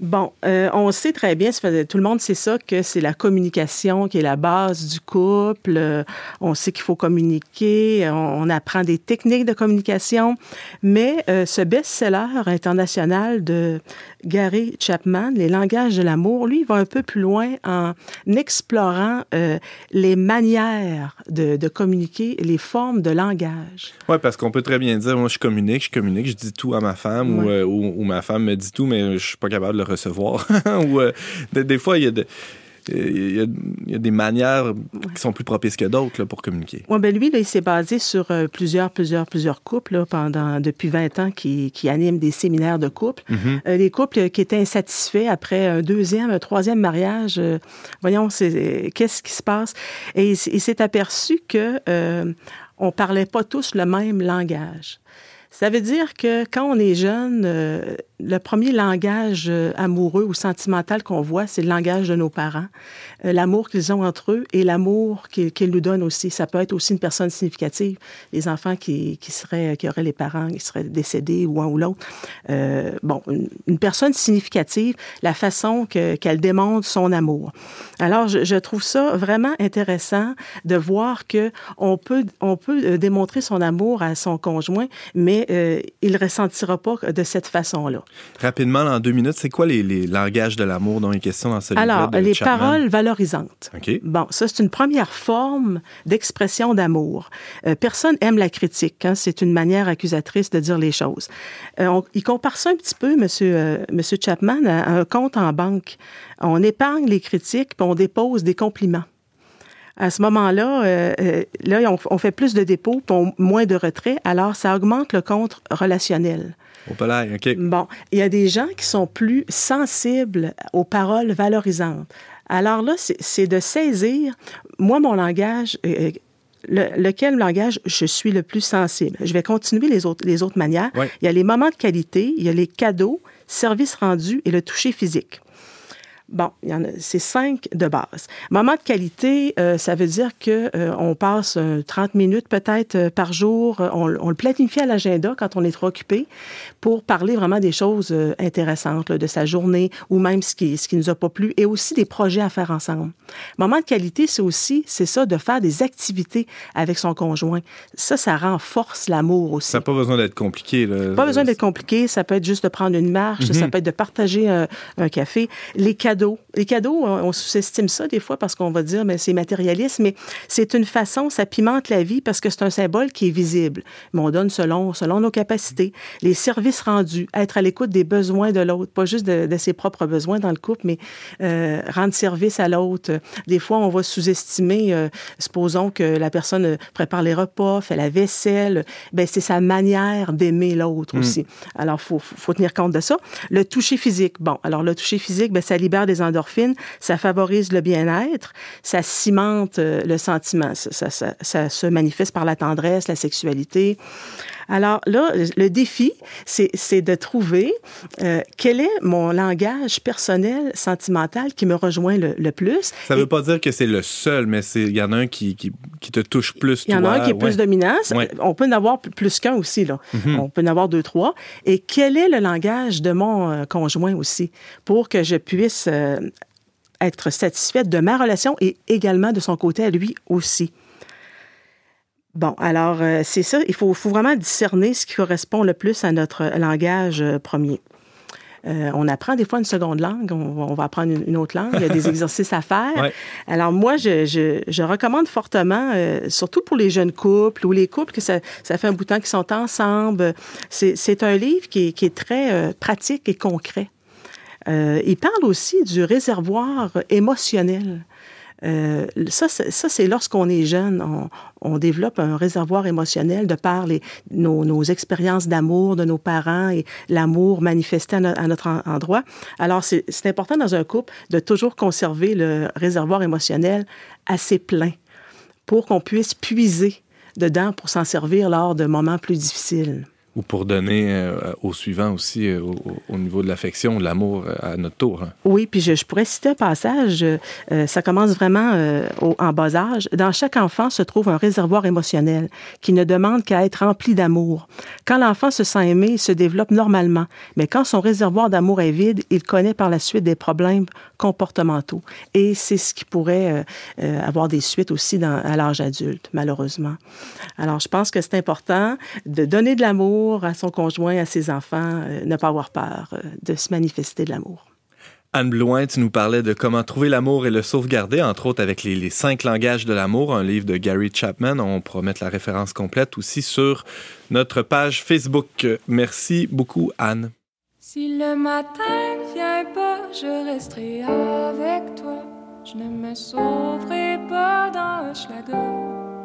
Bon, euh, on sait très bien, tout le monde sait ça, que c'est la communication qui est la base du couple. Euh, on sait qu'il faut communiquer, on, on apprend des techniques de communication. Mais euh, ce best-seller international de Gary Chapman, Les langages de l'amour, lui, il va un peu plus loin en explorant euh, les manières de, de communiquer, les formes de langage. Oui, parce qu'on peut très bien dire, moi, je communique, je communique, je dis tout à ma femme ou, Ouais. euh, ou, ou ma femme me dit tout, mais je suis pas capable de le recevoir. [LAUGHS] ou, euh, des, des fois, il y a de- il y, a, il y a des manières qui sont plus propices que d'autres pour communiquer. Oui, ben lui, là, il s'est basé sur euh, plusieurs, plusieurs, plusieurs couples là, pendant depuis 20 ans qui, qui animent des séminaires de couple. Euh, les couples qui étaient insatisfaits après un deuxième, un troisième mariage. euh, voyons, c'est euh, qu'est-ce qui se passe? Et il, s'est aperçu que euh, on parlait pas tous le même langage. Ça veut dire que quand on est jeune, euh, le premier langage euh, amoureux ou sentimental qu'on voit, c'est le langage de nos parents. Euh, l'amour qu'ils ont entre eux et l'amour qu'ils nous donnent aussi. Ça peut être aussi une personne significative. Les enfants qui, qui, seraient, qui auraient les parents qui seraient décédés ou un ou l'autre. Euh, bon, une, personne significative, la façon que- qu'elle démontre son amour. Alors, je, je trouve ça vraiment intéressant de voir que on peut, on peut euh, démontrer son amour à son conjoint, mais il ressentira pas de cette façon-là. Rapidement, en deux minutes, c'est quoi les, les langages de l'amour dont il est question dans ce livre Alors, de les Chapman? paroles valorisantes. OK. Bon, ça, c'est une première forme d'expression d'amour. Euh, personne aime la critique. Hein? C'est une manière accusatrice de dire les choses. Euh, on- il compare ça un petit peu, Monsieur, euh, Monsieur Chapman, à un compte en banque. On épargne les critiques, puis on dépose des compliments. À ce moment-là, euh, là, on, on fait plus de dépôts, puis on- moins de retraits. Alors, ça augmente le compte relationnel. Au palais, OK. Bon, il y a des gens qui sont plus sensibles aux paroles valorisantes. Alors là, c'est de saisir, moi, mon langage, euh, le- lequel langage je suis le plus sensible. Je vais continuer les autres, les autres manières. Il y a les moments de qualité, il y a les cadeaux, services rendus et le toucher physique. Bon, il y en a, c'est cinq de base. Moment de qualité, euh, ça veut dire que euh, on passe euh, 30 minutes peut-être euh, par jour. On, on le planifie à l'agenda quand on est trop occupé pour parler vraiment des choses intéressantes là, de sa journée ou même ce qui, ce qui nous a pas plu et aussi des projets à faire ensemble. Moment de qualité, c'est aussi, c'est ça, de faire des activités avec son conjoint. Ça, ça renforce l'amour aussi. Ça n'a pas besoin d'être compliqué. Là. Pas besoin d'être compliqué. Ça peut être juste de prendre une marche. Ça peut être de partager un, un café. Les cadeaux. Les cadeaux, on, on sous-estime ça des fois parce qu'on va dire, mais c'est matérialiste, mais c'est une façon, ça pimente la vie parce que c'est un symbole qui est visible. Mais on donne selon, selon nos capacités. Les services rendus, être à l'écoute des besoins de l'autre, pas juste de, de ses propres besoins dans le couple, mais euh, rendre service à l'autre. Des fois, on va sous-estimer, euh, supposons que la personne euh, prépare les repas, fait la vaisselle, ben c'est sa manière d'aimer l'autre aussi. Alors, faut, faut faut tenir compte de ça. Le toucher physique, bon, alors le toucher physique, ben ça libère des endorphines, ça favorise le bien-être, ça cimente euh, le sentiment, ça, ça, se manifeste par la tendresse, la sexualité. Alors là, le défi, c'est de trouver euh, quel est mon langage personnel, sentimental qui me rejoint le, le plus. Ça Et- veut pas dire que c'est le seul, mais il y en a un qui, qui, qui te touche plus. Il y en a un qui est plus dominant. Ouais. On peut en avoir plus qu'un aussi. Là. On peut en avoir deux, trois. Et quel est le langage de mon euh, conjoint aussi pour que je puisse euh, être satisfaite de ma relation et également de son côté à lui aussi? Bon, alors euh, c'est ça, il faut, faut vraiment discerner ce qui correspond le plus à notre langage euh, premier. Euh, on apprend des fois une seconde langue, on, on va apprendre une, une autre langue, il y a des [LAUGHS] exercices à faire. Ouais. Alors moi, je, je, je recommande fortement, euh, surtout pour les jeunes couples ou les couples que ça, ça fait un bout de temps qu'ils sont ensemble, c'est un livre qui est, qui est très euh, pratique et concret. Il parle aussi du réservoir émotionnel. Euh, ça, c'est- lorsqu'on est jeune, on, on développe un réservoir émotionnel de par les, nos, nos expériences d'amour de nos parents et l'amour manifesté à, à notre en- endroit. Alors, c'est important dans un couple de toujours conserver le réservoir émotionnel assez plein pour qu'on puisse puiser dedans pour s'en servir lors de moments plus difficiles. Ou pour donner euh, au suivant aussi, euh, au, au niveau de l'affection, de l'amour euh, à notre tour. hein. Oui, puis je, pourrais citer un passage, euh, ça commence vraiment en bas âge. Dans chaque enfant se trouve un réservoir émotionnel qui ne demande qu'à être rempli d'amour. Quand l'enfant se sent aimé, il se développe normalement, mais quand son réservoir d'amour est vide, il connaît par la suite des problèmes comportementaux. Et c'est ce qui pourrait avoir des suites aussi à l'âge adulte, malheureusement. Alors, je pense que c'est important de donner de l'amour à son conjoint, à ses enfants, euh, ne pas avoir peur euh, de se manifester de l'amour. Anne Blouin, tu nous parlais de comment trouver l'amour et le sauvegarder, entre autres avec les, les cinq langages de l'amour, un livre de Gary Chapman. On pourra mettre la référence complète aussi sur notre page Facebook. Merci beaucoup, Anne. Si le matin ne vient pas, je resterai avec toi. Je ne me sauverai pas dans Hochelaga.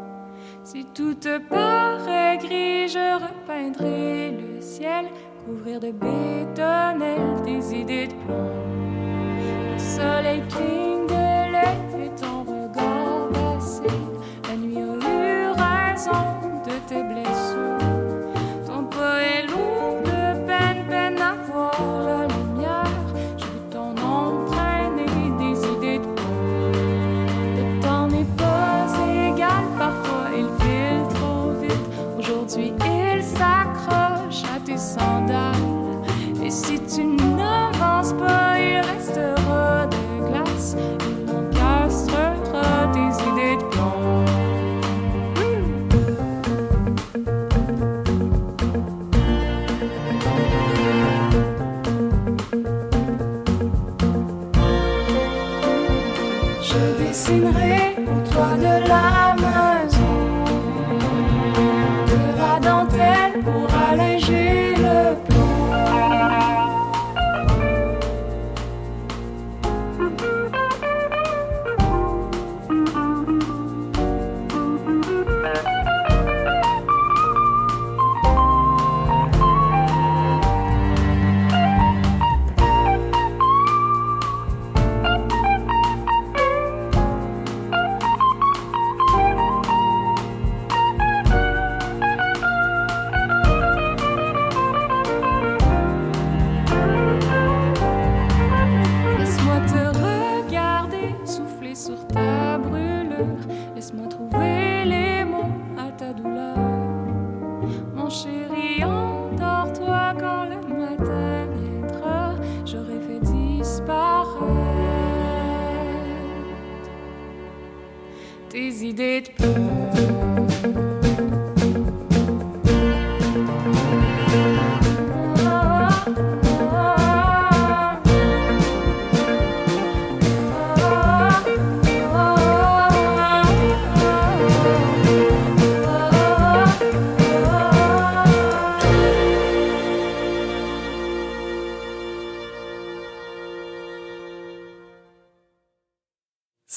Si tout paraît gris, je repeindrai le ciel, couvrir de bétonnel des idées de plomb. Le soleil cligne de l'œil ton regard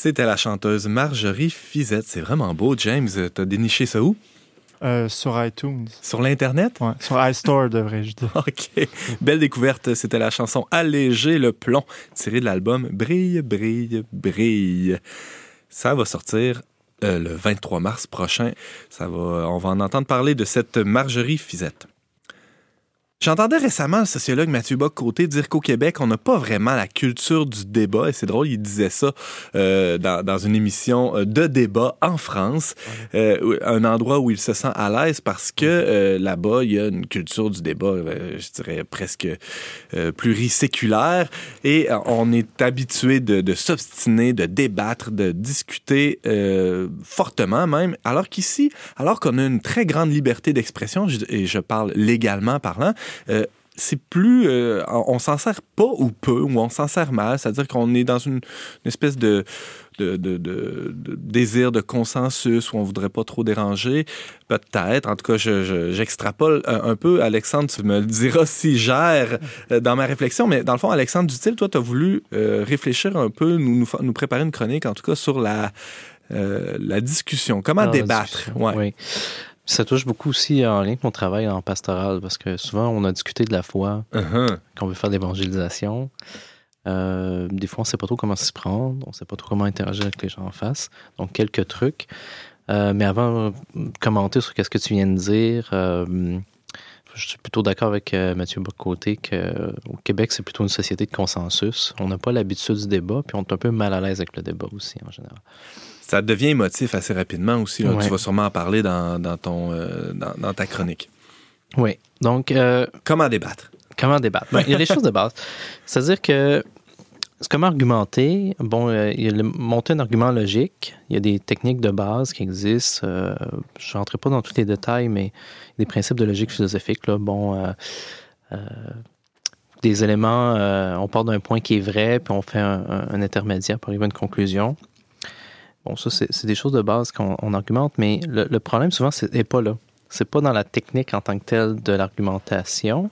C'était la chanteuse Marjorie Fizette. C'est vraiment beau, James. T'as déniché ça où? Euh, sur iTunes. Sur l'Internet? Ouais, sur iStore, devrais-je dire. [LAUGHS] OK. Belle découverte. C'était la chanson Alléger le plomb, tirée de l'album Brille, brille, brille. Ça va sortir euh, le 23 mars prochain. Ça va, on va en entendre parler de cette Marjorie Fizette. J'entendais récemment le sociologue Mathieu Bock-Côté dire qu'au Québec, on n'a pas vraiment la culture du débat. Et c'est drôle, il disait ça euh, dans, dans une émission euh, de débat en France, euh, un endroit où il se sent à l'aise parce que euh, là-bas, il y a une culture du débat, euh, je dirais presque euh, pluriséculaire. Et on est habitué de, de s'obstiner, de débattre, de discuter euh, fortement même. Alors qu'ici, alors qu'on a une très grande liberté d'expression, et je parle légalement parlant, c'est plus. euh, on s'en sert pas ou peu, ou on s'en sert mal. C'est-à-dire qu'on est dans une, une espèce de, de, de- de- de désir de consensus où on voudrait pas trop déranger. Peut-être. En tout cas, je- je- j'extrapole un, un peu. Alexandre, tu me le diras si gère euh, dans ma réflexion. Mais dans le fond, Alexandre Dutil, toi, tu as voulu euh, réfléchir un peu, nous, nous, fa- nous préparer une chronique, en tout cas, sur la, euh, la discussion. Comment débattre? discussion, Ouais. oui. Ça touche beaucoup aussi en lien avec mon travail en pastoral, parce que souvent, on a discuté de la foi, Uh-huh. qu'on veut faire de l'évangélisation. Euh, des fois, on ne sait pas trop comment s'y prendre, on ne sait pas trop comment interagir avec les gens en face. Donc, quelques trucs. Euh, mais avant de commenter sur ce que tu viens de dire, euh, je suis plutôt d'accord avec Mathieu Bocoté qu'au Québec, c'est plutôt une société de consensus. On n'a pas l'habitude du débat, puis on est un peu mal à l'aise avec le débat aussi, en général. Ça devient émotif assez rapidement aussi. là. Ouais. Tu vas sûrement en parler dans, dans ton, euh, dans, dans ta chronique. Oui. Donc, euh, Comment débattre? Comment débattre? Ben, il y a les [LAUGHS] choses de base. C'est-à-dire que comment argumenter? Bon, euh, il y a le, monter un argument logique. Il y a des techniques de base qui existent. Euh, je n'entrerai pas dans tous les détails, mais des principes de logique philosophique. Là. Bon, des éléments, on part d'un point qui est vrai, puis on fait un, un- un intermédiaire pour arriver à une conclusion. Bon, ça, c'est des choses de base qu'on on argumente, mais le, le problème, souvent, c'est n'est pas là. C'est pas dans la technique en tant que telle de l'argumentation.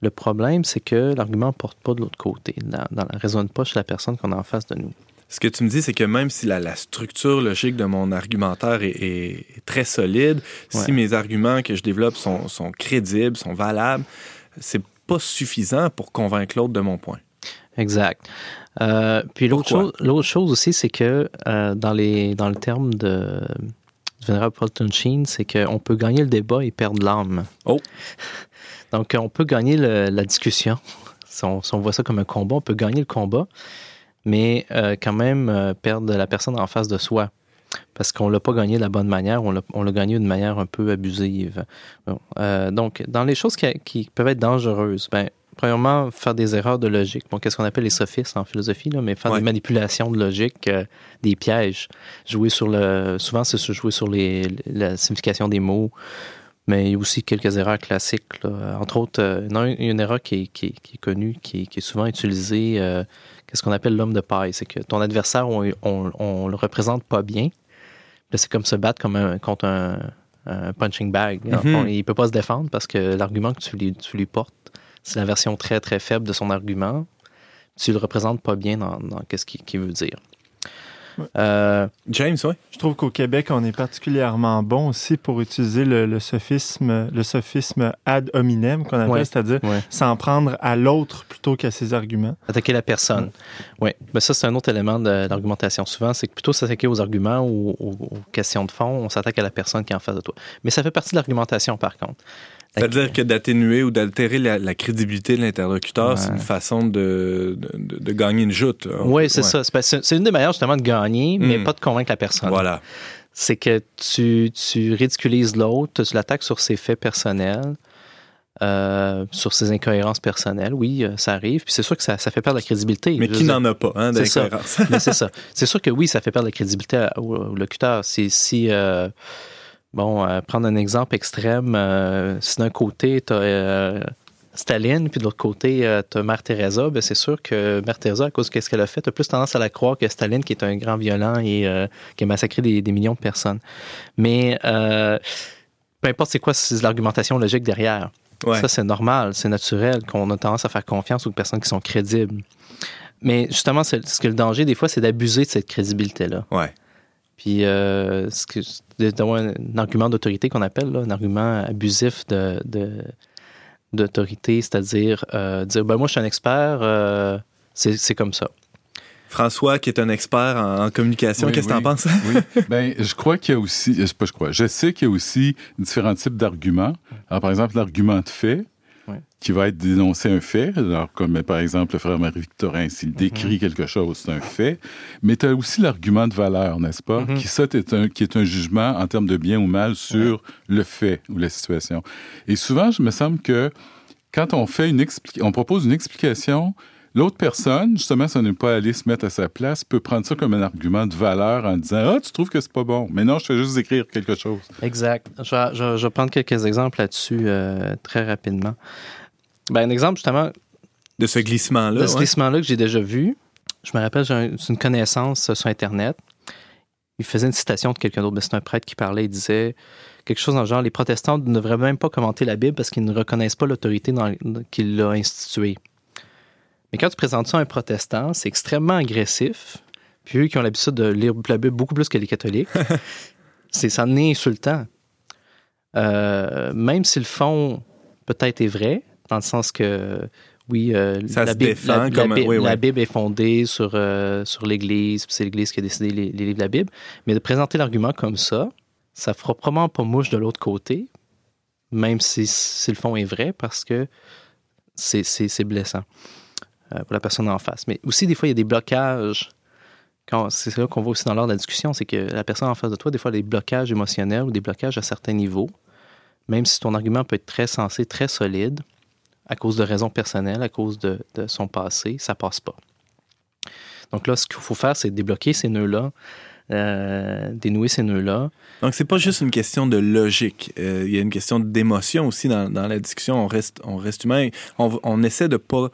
Le problème, c'est que l'argument ne porte pas de l'autre côté. Dans, dans la résonne pas chez la personne qu'on a en face de nous. Ce que tu me dis, c'est que même si la, la structure logique de mon argumentaire est, très solide, si mes arguments que je développe sont, sont crédibles, sont valables, c'est pas suffisant pour convaincre l'autre de mon point. Exact. Euh, puis l'autre chose, l'autre chose aussi, c'est que euh, dans, les, dans le terme de, du vénérable Paul Tunchin, c'est qu'on peut gagner le débat et perdre l'âme. Oh. [LAUGHS] Donc, on peut gagner le- la discussion. [LAUGHS] Si on, si on voit ça comme un combat, on peut gagner le combat, mais euh, quand même perdre la personne en face de soi. Parce qu'on ne l'a pas gagné de la bonne manière, on l'a, gagné d'une manière un peu abusive. Bon, donc, dans les choses qui, qui peuvent être dangereuses, ben, premièrement, faire des erreurs de logique. Bon, qu'est-ce qu'on appelle les sophistes en philosophie, là, mais faire Ouais. des manipulations de logique, euh, des pièges. Jouer sur le. Souvent, c'est se jouer sur les, la signification des mots, mais il y a aussi quelques erreurs classiques. là. Entre autres, euh, non, il y a une erreur qui est, qui est- qui est connue, qui est, qui est souvent utilisée. euh, qu'est-ce qu'on appelle l'homme de paille? C'est que ton adversaire, on, on, on le représente pas bien. C'est comme se battre comme un- contre un, un punching bag. Mhm. fond, il peut pas se défendre parce que l'argument que tu lui, tu lui portes, c'est la version très, très faible de son argument. Tu le représentes pas bien dans, dans qu'est-ce qu'il qu'il veut dire. Ouais. Euh, James, oui? Je trouve qu'au Québec, on est particulièrement bon aussi pour utiliser le, le sophisme, le sophisme ad hominem qu'on appelle, Ouais. c'est-à-dire ouais. s'en prendre à l'autre plutôt qu'à ses arguments. Attaquer la personne. Oui. Ben ça, c'est un autre élément de l'argumentation. Souvent, c'est que plutôt s'attaquer aux arguments ou aux, aux questions de fond, on s'attaque à la personne qui est en face de toi. Mais ça fait partie de l'argumentation, par contre. C'est-à-dire que d'atténuer ou d'altérer la, la crédibilité de l'interlocuteur, Ouais. c'est une façon de, de, gagner une joute. Oui, c'est Ouais. ça. C'est, une des manières, justement, de gagner, mais Mm. pas de convaincre la personne. Voilà. C'est que tu, tu ridiculises l'autre, tu l'attaques sur ses faits personnels, euh, sur ses incohérences personnelles. Oui, euh, ça arrive. Puis c'est sûr que ça, ça fait perdre la crédibilité. Mais qui n'en a pas, hein, d'incohérence? C'est ça. C'est sûr que oui, ça fait perdre la crédibilité au, au locuteur. C'est si, euh, bon, euh, prendre un exemple extrême, euh, si d'un côté, tu as Staline, puis de l'autre côté, tu as Mère Teresa, ben c'est sûr que Mère Teresa, à cause de ce qu'elle a fait, tu as plus tendance à la croire que Staline, qui est un grand violent et euh, qui a massacré des, des millions de personnes. Mais euh, peu importe c'est quoi c'est l'argumentation logique derrière. Ouais. Ça, c'est normal, c'est naturel qu'on a tendance à faire confiance aux personnes qui sont crédibles. Mais justement, ce que le danger, des fois, c'est d'abuser de cette crédibilité-là. Ouais. Puis, euh, d'avoir un, un argument d'autorité qu'on appelle, là, un argument abusif de, de- d'autorité, c'est-à-dire euh, dire ben, Moi, je suis un expert, euh, c'est, c'est comme ça. François, qui est un expert en, en communication, Oui, qu'est-ce que oui. t'en penses? [LAUGHS] Oui, ben, je crois qu'il y a aussi, je sais pas, je crois, je sais qu'il y a aussi différents types d'arguments. Alors, par exemple, l'argument de fait, Ouais. qui va être d'énoncer un fait, alors comme par exemple le frère Marie-Victorin, s'il décrit quelque chose, c'est un fait. Mais tu as aussi l'argument de valeur, n'est-ce pas? Mhm. Qui, ça, est un, qui est un jugement en termes de bien ou mal sur le fait ou la situation. Et souvent, je me semble que quand on fait une on propose une explication, l'autre personne, justement, si on n'est pas allé se mettre à sa place, peut prendre ça comme un argument de valeur en disant Ah, tu trouves que c'est pas bon. Mais non, je fais juste écrire quelque chose. Exact. Je vais, je vais- je vais prendre quelques exemples là-dessus euh, très rapidement. Ben, un exemple, justement, De ce glissement-là. de ce ouais. glissement-là que j'ai déjà vu, je me rappelle, j'ai une connaissance euh, sur Internet. Il faisait une citation de quelqu'un d'autre, mais c'est un prêtre qui parlait, il disait quelque chose dans le genre les protestants ne devraient même pas commenter la Bible parce qu'ils ne reconnaissent pas l'autorité dans- qui l'a instituée. Mais quand tu présentes ça à un protestant, c'est extrêmement agressif. Puis eux qui ont l'habitude de lire la Bible beaucoup plus que les catholiques, [LAUGHS] c'est ça en est insultant. Euh, même si le fond peut-être est vrai, dans le sens que oui, euh, la, Bible, défend la- la comme- Bible- oui, oui. la Bible est fondée sur, euh, sur l'Église, puis c'est l'Église qui a décidé les, les livres de la Bible. Mais de présenter l'argument comme ça, ça fera probablement pas mouche de l'autre côté, même si, si le fond est vrai, parce que c'est- blessant pour la personne en face. Mais aussi, des fois, il y a des blocages. C'est là qu'on voit aussi dans l'ordre de la discussion, c'est que la personne en face de toi, des fois, a des blocages émotionnels ou des blocages à certains niveaux, même si ton argument peut être très sensé, très solide, à cause de raisons personnelles, à cause de, de son passé, ça passe pas. Donc là, ce qu'il faut faire, c'est débloquer ces nœuds-là, euh, dénouer ces nœuds-là. Donc, c'est pas juste une question de logique. Euh, il y a une question d'émotion aussi dans, dans la discussion. On reste, on reste humain. On, on essaie de pas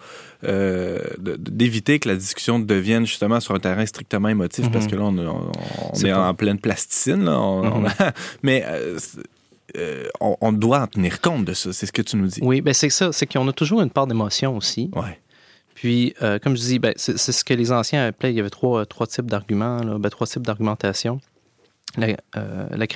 euh, d'éviter que la discussion devienne justement sur un terrain strictement émotif Mhm. parce que là, on, on- on C'est est pas- en pleine plasticine. Là. On- on- Mhm. [LAUGHS] mais euh, euh, on doit en tenir compte de ça. C'est ce que tu nous dis. Oui, ben c'est ça, c'est qu'on a toujours une part d'émotion aussi. Ouais. Puis, euh, comme je dis, ben, c'est ce que les anciens appelaient, il y avait trois, trois types d'arguments, ben, trois types d'argumentation. La, euh, la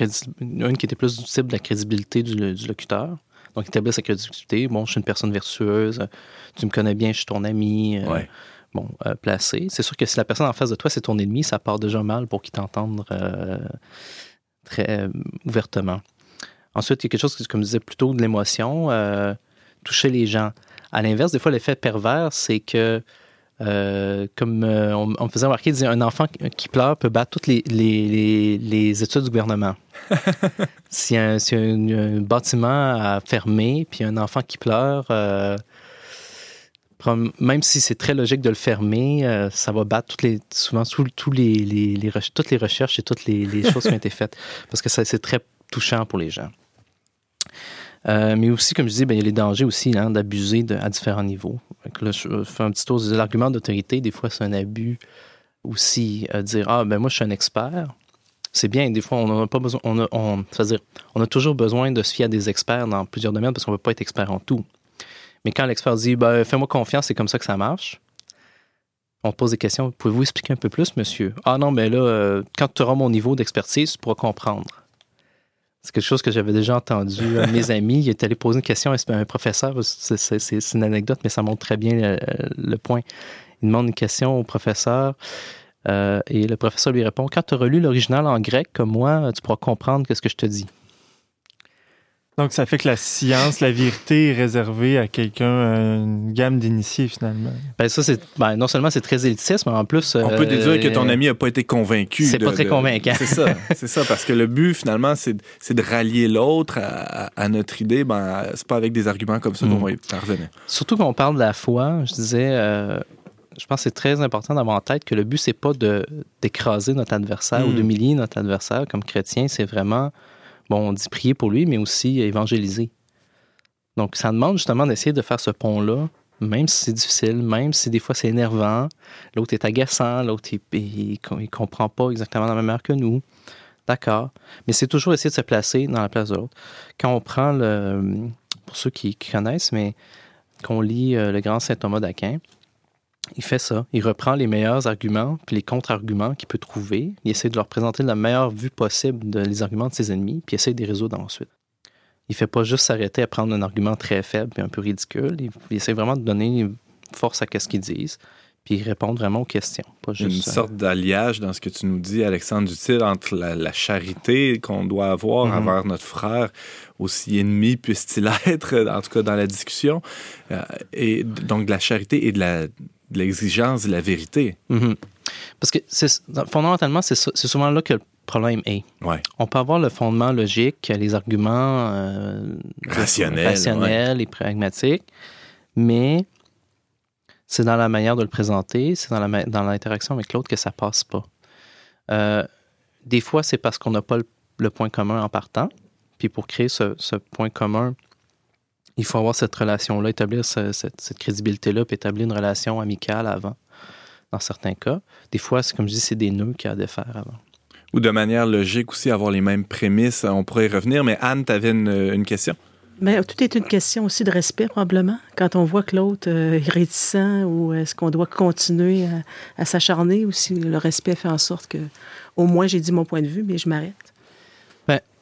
une qui était plus du type de la crédibilité du, du locuteur. Donc, établir sa crédibilité. Bon, je suis une personne vertueuse, euh, tu me connais bien, je suis ton ami. euh, Ouais. Bon, euh, placé. C'est sûr que si la personne en face de toi, c'est ton ennemi, ça part déjà mal pour qu'il t'entende euh, très euh, ouvertement. Ensuite, il y a quelque chose, comme je disais, plutôt de l'émotion, euh, toucher les gens. À l'inverse, des fois, l'effet pervers, c'est que, euh, comme euh, on, on me faisait remarquer, disait, un enfant qui pleure peut battre toutes les, les, les- les études du gouvernement. [LAUGHS] si un, si un, un bâtiment a fermé, puis un enfant qui pleure, euh, même si c'est très logique de le fermer, euh, ça va battre toutes les, souvent tous tous les, les- les toutes les recherches et toutes les, les choses qui ont été faites. [LAUGHS] Parce que ça, c'est très touchant pour les gens. Euh, mais aussi, comme je dis, ben, il y a les dangers aussi hein, d'abuser à différents niveaux. Que là, je fais un petit tour. L'argument d'autorité, des fois, c'est un abus aussi. euh, dire Ah, ben moi, je suis un expert. C'est bien, des fois, on n'a pas besoin. On a, on, c'est-à-dire, on a toujours besoin de se fier à des experts dans plusieurs domaines parce qu'on ne peut pas être expert en tout. Mais quand l'expert dit ben, Fais-moi confiance, c'est comme ça que ça marche. On pose des questions. Pouvez-vous expliquer un peu plus, monsieur? Ah non, mais là, euh, quand tu auras mon niveau d'expertise, tu pourras comprendre. C'est quelque chose que j'avais déjà entendu. Un de mes [LAUGHS] amis, il est allé poser une question à un professeur. C'est- une anecdote, mais ça montre très bien le, le point. Il demande une question au professeur euh, et le professeur lui répond Quand tu auras lu l'original en grec comme moi, tu pourras comprendre ce que je te dis. Donc, ça fait que la science, la vérité est réservée à quelqu'un, une gamme d'initiés, finalement. Ben, ça, c'est ben, non seulement c'est très élitiste, mais en plus. On peut euh, déduire que ton ami n'a pas été convaincu. c'est pas très de- convaincant. C'est ça, c'est ça, parce que le but finalement, c'est de- c'est de rallier l'autre à, à- à notre idée. Ben, c'est pas avec des arguments comme ça qu'on Mm. va y parvenir. Surtout quand on parle de la foi, je disais, euh, je pense que c'est très important d'avoir en tête que le but, c'est pas de- d'écraser notre adversaire ou Mm. d'humilier notre adversaire comme chrétien, c'est vraiment, bon, on dit prier pour lui, mais aussi évangéliser. Donc, ça demande justement d'essayer de faire ce pont-là, même si c'est difficile, même si des fois c'est énervant, l'autre est agaçant, l'autre, il, il, il comprend pas exactement la même manière que nous. D'accord. Mais c'est toujours essayer de se placer dans la place de l'autre. Quand on prend le. Pour ceux qui, qui connaissent, mais qu'on lit euh, le grand saint Thomas d'Aquin, il fait ça. Il reprend les meilleurs arguments puis les contre-arguments qu'il peut trouver. Il essaie de leur présenter de la meilleure vue possible de, les arguments de ses ennemis, puis il essaie de les résoudre ensuite. Il fait pas juste s'arrêter à prendre un argument très faible et un peu ridicule. Il, il essaie vraiment de donner force à ce qu'ils disent, puis répondre vraiment aux questions. Pas Une juste, euh, sorte d'alliage dans ce que tu nous dis, Alexandre Dutil, entre la, la charité qu'on doit avoir Mhm. envers notre frère, aussi ennemi puisse-t-il [LAUGHS] être, en tout cas dans la discussion, euh, et donc de la charité et de la de l'exigence de la vérité. Mhm. Parce que fondamentalement, c'est souvent là que le problème est. Ouais. On peut avoir le fondement logique, les arguments euh, Rationnels, rationnels et pragmatiques, mais c'est dans la manière de le présenter, c'est dans l'interaction avec l'autre que ça passe pas. Euh, des fois, c'est parce qu'on n'a pas le, le point commun en partant, puis pour créer ce, ce point commun, il faut avoir cette relation-là, établir ce- cette, cette crédibilité-là, puis établir une relation amicale avant, dans certains cas. Des fois, c'est comme je dis, c'est des nœuds qu'il y a à défaire avant. Ou de manière logique aussi, avoir les mêmes prémices. On pourrait y revenir. Mais Anne, tu avais une, une question? Mais tout est une question aussi de respect, probablement. Quand on voit que l'autre euh, est réticent ou est-ce qu'on doit continuer à, à s'acharner ou si le respect fait en sorte que, au moins, j'ai dit mon point de vue, mais je m'arrête.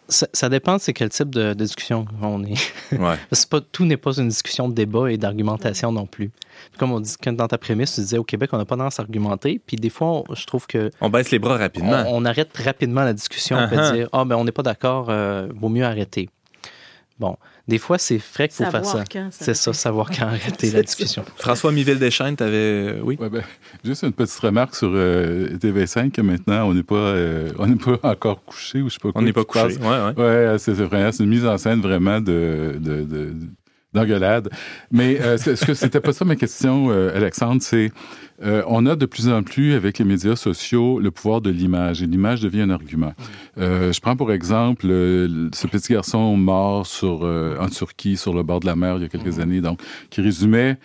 Ça, ça dépend de c'est quel type de, de discussion on est. Ouais. [LAUGHS] Pas, tout n'est pas une discussion de débat et d'argumentation non plus. Comme on dit, quand dans ta prémisse, tu disais au Québec, on n'a pas tendance à argumenter. Puis des fois, on- je trouve que On baisse les bras rapidement. on arrête rapidement la discussion. On peut Uh-huh. dire, ah, ben on n'est pas d'accord, euh, vaut mieux arrêter. Bon, des fois, c'est vrai qu'il faut faire ça. C'est ça, savoir quand arrêter la discussion. [LAUGHS] François Miville-Deschênes, tu avais... Oui? Ouais, ben, juste une petite remarque sur euh, TV5 que maintenant, on n'est pas, euh, on n'est pas encore couché ou je sais pas quoi. On n'est pas couché. Ouais, ouais. Ouais, c'est c'est vraiment c'est une mise en scène vraiment de, de, de- d'engueulade. Mais euh, ce que c'était pas ça ma question, euh, Alexandre, c'est euh, on a de plus en plus avec les médias sociaux le pouvoir de l'image et l'image devient un argument. Euh, je prends pour exemple euh, ce petit garçon mort sur en Turquie sur le bord de la mer il y a quelques années, donc qui résumait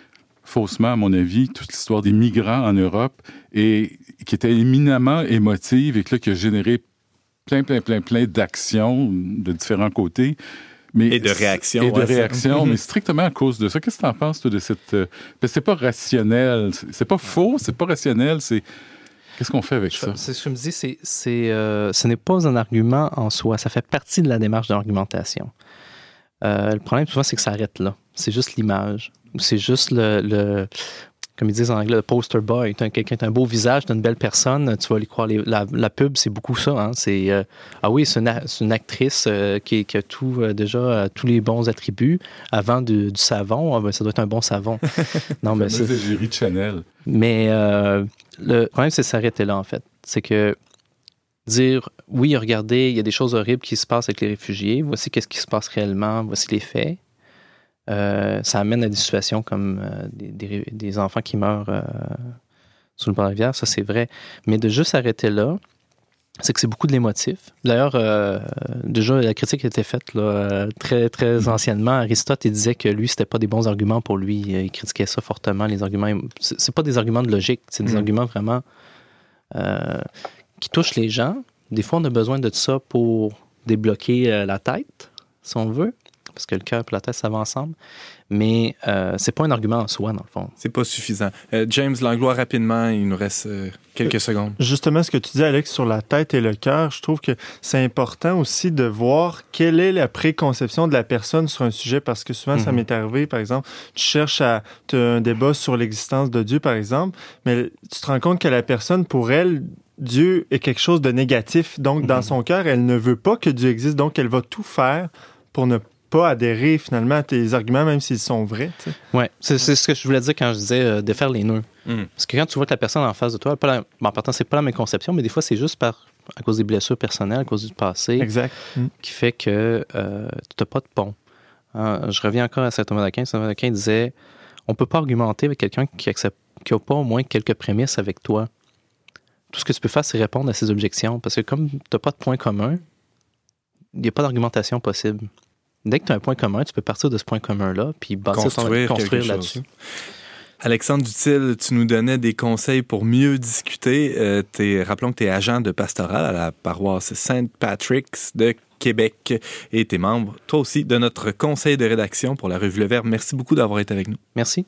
faussement, à mon avis, toute l'histoire des migrants en Europe et qui était éminemment émotive et que là, qui a généré plein, plein, plein, plein d'actions de différents côtés. Mais Et de réactions, Et de ouais, ça. réactions, mais strictement à cause de ça. Qu'est-ce que tu en penses, toi, de cette... euh, parce que c'est pas rationnel. C'est- pas faux, c'est pas rationnel, c'est... Qu'est-ce qu'on fait avec ça? C'est ce que je me dis, c'est, c'est, euh, ce n'est pas un argument en soi. Ça fait partie de la démarche d'argumentation. Euh, le problème, souvent, c'est que ça arrête là. C'est juste l'image. Ou c'est juste le, le- comme ils disent en anglais, le poster boy. T'as quelqu'un, un beau visage, une belle personne, tu vas lui croire. les- la, la pub, c'est beaucoup ça. hein. C'est euh, ah oui, c'est une, actrice euh, qui, qui a tout euh, déjà tous les bons attributs. Avant du, du savon, ah ben, ça doit être un bon savon. [LAUGHS] non, mais c'est, Jury de Chanel. mais le problème, c'est de s'arrêter là, en fait. C'est que dire, oui, regardez, il y a des choses horribles qui se passent avec les réfugiés, voici qu'est-ce qui se passe réellement, voici les faits. Euh, ça amène à des situations comme euh, des, des- des enfants qui meurent euh, sous le bord de la rivière, ça c'est vrai. Mais de juste s'arrêter là, c'est que c'est beaucoup de l'émotif. D'ailleurs, déjà, la critique a été faite là, très, très anciennement. Aristote, il disait que lui, c'était pas des bons arguments pour lui. Il critiquait ça fortement, les arguments. C'est pas des arguments de logique, c'est des Mhm. arguments vraiment qui touchent les gens. Des fois, on a besoin de ça pour débloquer la tête, si on veut, parce que le cœur et la tête, ça va ensemble. Mais euh, c'est pas un argument en soi, dans le fond. C'est pas suffisant. Euh, James Langlois, rapidement, il nous reste euh, quelques secondes. Justement, ce que tu dis, Alex, sur la tête et le cœur, je trouve que c'est important aussi de voir quelle est la préconception de la personne sur un sujet, parce que souvent, ça Mhm. m'est arrivé, par exemple, tu cherches à tu as un débat sur l'existence de Dieu, par exemple, mais tu te rends compte que la personne, pour elle, Dieu est quelque chose de négatif. Donc, dans Mhm. son cœur, elle ne veut pas que Dieu existe, donc elle va tout faire pour ne pas adhérer finalement à tes arguments, même s'ils sont vrais. tu sais. Ouais, c'est c'est ce que je voulais dire quand je disais euh, défaire les nœuds. Mhm. Parce que quand tu vois que la personne en face de toi, pas la, bon, en partant, c'est pas la même conception, mais des fois, c'est juste par, à cause des blessures personnelles, à cause du passé, Exact. Mm. qui fait que euh, tu n'as pas de pont. Hein, je reviens encore à Saint Thomas d'Aquin. Saint Thomas d'Aquin disait on peut pas argumenter avec quelqu'un qui accepte, qui n'a pas au moins quelques prémices avec toi. Tout ce que tu peux faire, c'est répondre à ses objections. Parce que comme tu n'as pas de point commun, il n'y a pas d'argumentation possible. Dès que tu as un point commun, tu peux partir de ce point commun-là, puis bâtir ton- Construire construire là-dessus. Alexandre Dutil, tu nous donnais des conseils pour mieux discuter. Euh, t'es- rappelons que tu es agent de pastoral à la paroisse Saint Patrick's de Québec et tu es membre, toi aussi, de notre conseil de rédaction pour la revue Le Verbe. Merci beaucoup d'avoir été avec nous. Merci.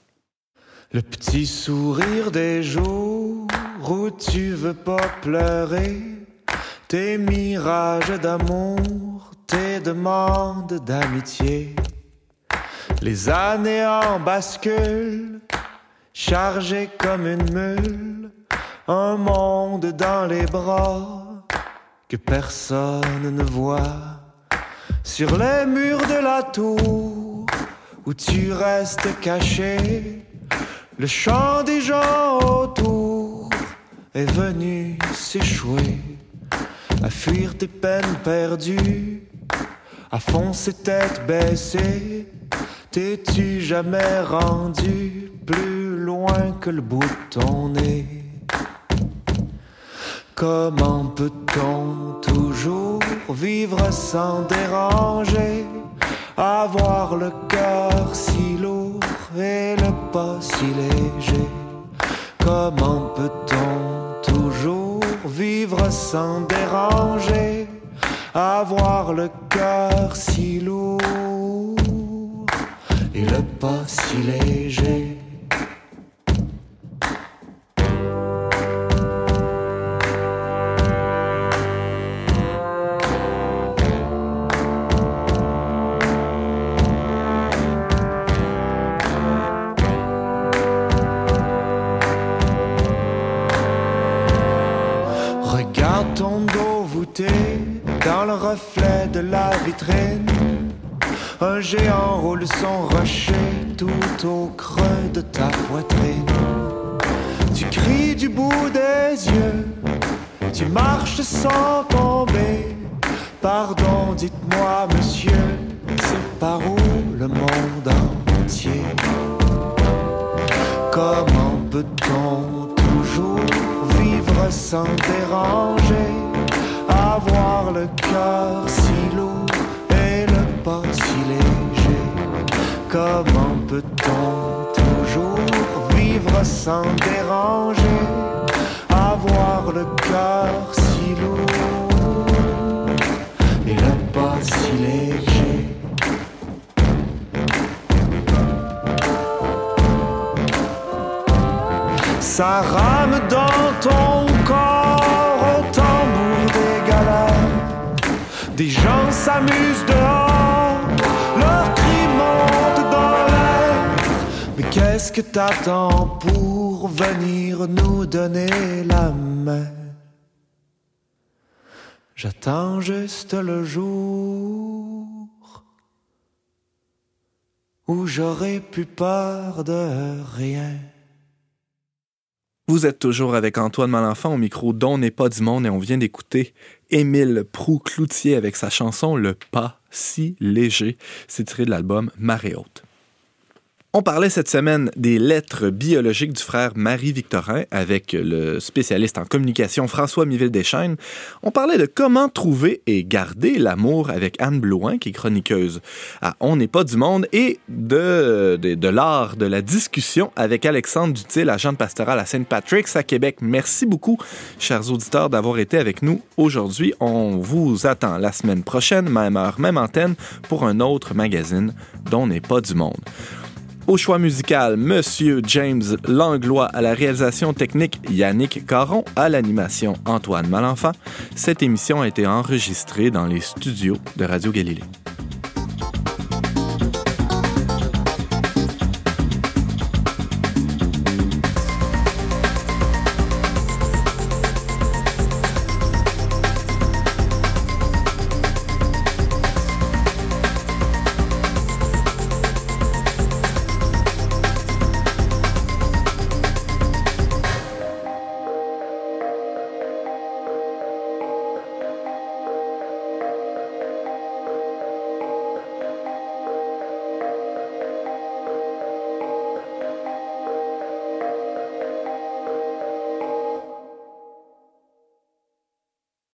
Le petit sourire des jours où tu veux pas pleurer, tes mirages d'amour, tes demandes d'amitié. Les années en bascule, chargées comme une mule, un monde dans les bras que personne ne voit. Sur les murs de la tour où tu restes caché, le chant des gens autour est venu s'échouer, à fuir tes peines perdues, à foncer tête baissée. T'es-tu jamais rendu plus loin que le bout de ton nez? Comment peut-on toujours vivre sans déranger? Avoir le cœur si lourd et le pas si léger. Comment peut-on toujours vivre sans déranger? Avoir le cœur si lourd et le pas si léger. De ta poitrine. Tu cries du bout des yeux, tu marches sans tomber. Pardon, dites-moi, monsieur, c'est par où le monde entier? Comment peut-on toujours vivre sans déranger? Avoir le cœur si lourd et le pas si léger sans déranger Avoir le cœur si lourd et le pas si léger Ça rame dans ton corps au tambour des galas. Des gens s'amusent dehors, leurs cris montent dans l'air. Mais qu'est-ce que t'attends pour venir nous donner la main J'attends juste le jour où j'aurai plus peur de rien. Vous êtes toujours avec Antoine Malenfant au micro dont n'est pas du monde et on vient d'écouter Émile Proux-Cloutier avec sa chanson Le pas si léger. C'est tiré de l'album Marée haute. On parlait cette semaine des lettres biologiques du frère Marie-Victorin avec le spécialiste en communication François Miville-Deschaines. On parlait de comment trouver et garder l'amour avec Anne Blouin, qui est chroniqueuse à On n'est pas du monde, et de, l'art de la discussion avec Alexandre Dutil, agent de pastoral à Saint-Patrick's à Québec. Merci beaucoup, chers auditeurs, d'avoir été avec nous aujourd'hui. On vous attend la semaine prochaine, même heure, même antenne, pour un autre magazine dont n'est pas du monde. Au choix musical, Monsieur James Langlois à la réalisation technique, Yannick Caron à l'animation, Antoine Malenfant. Cette émission a été enregistrée dans les studios de Radio Galilée.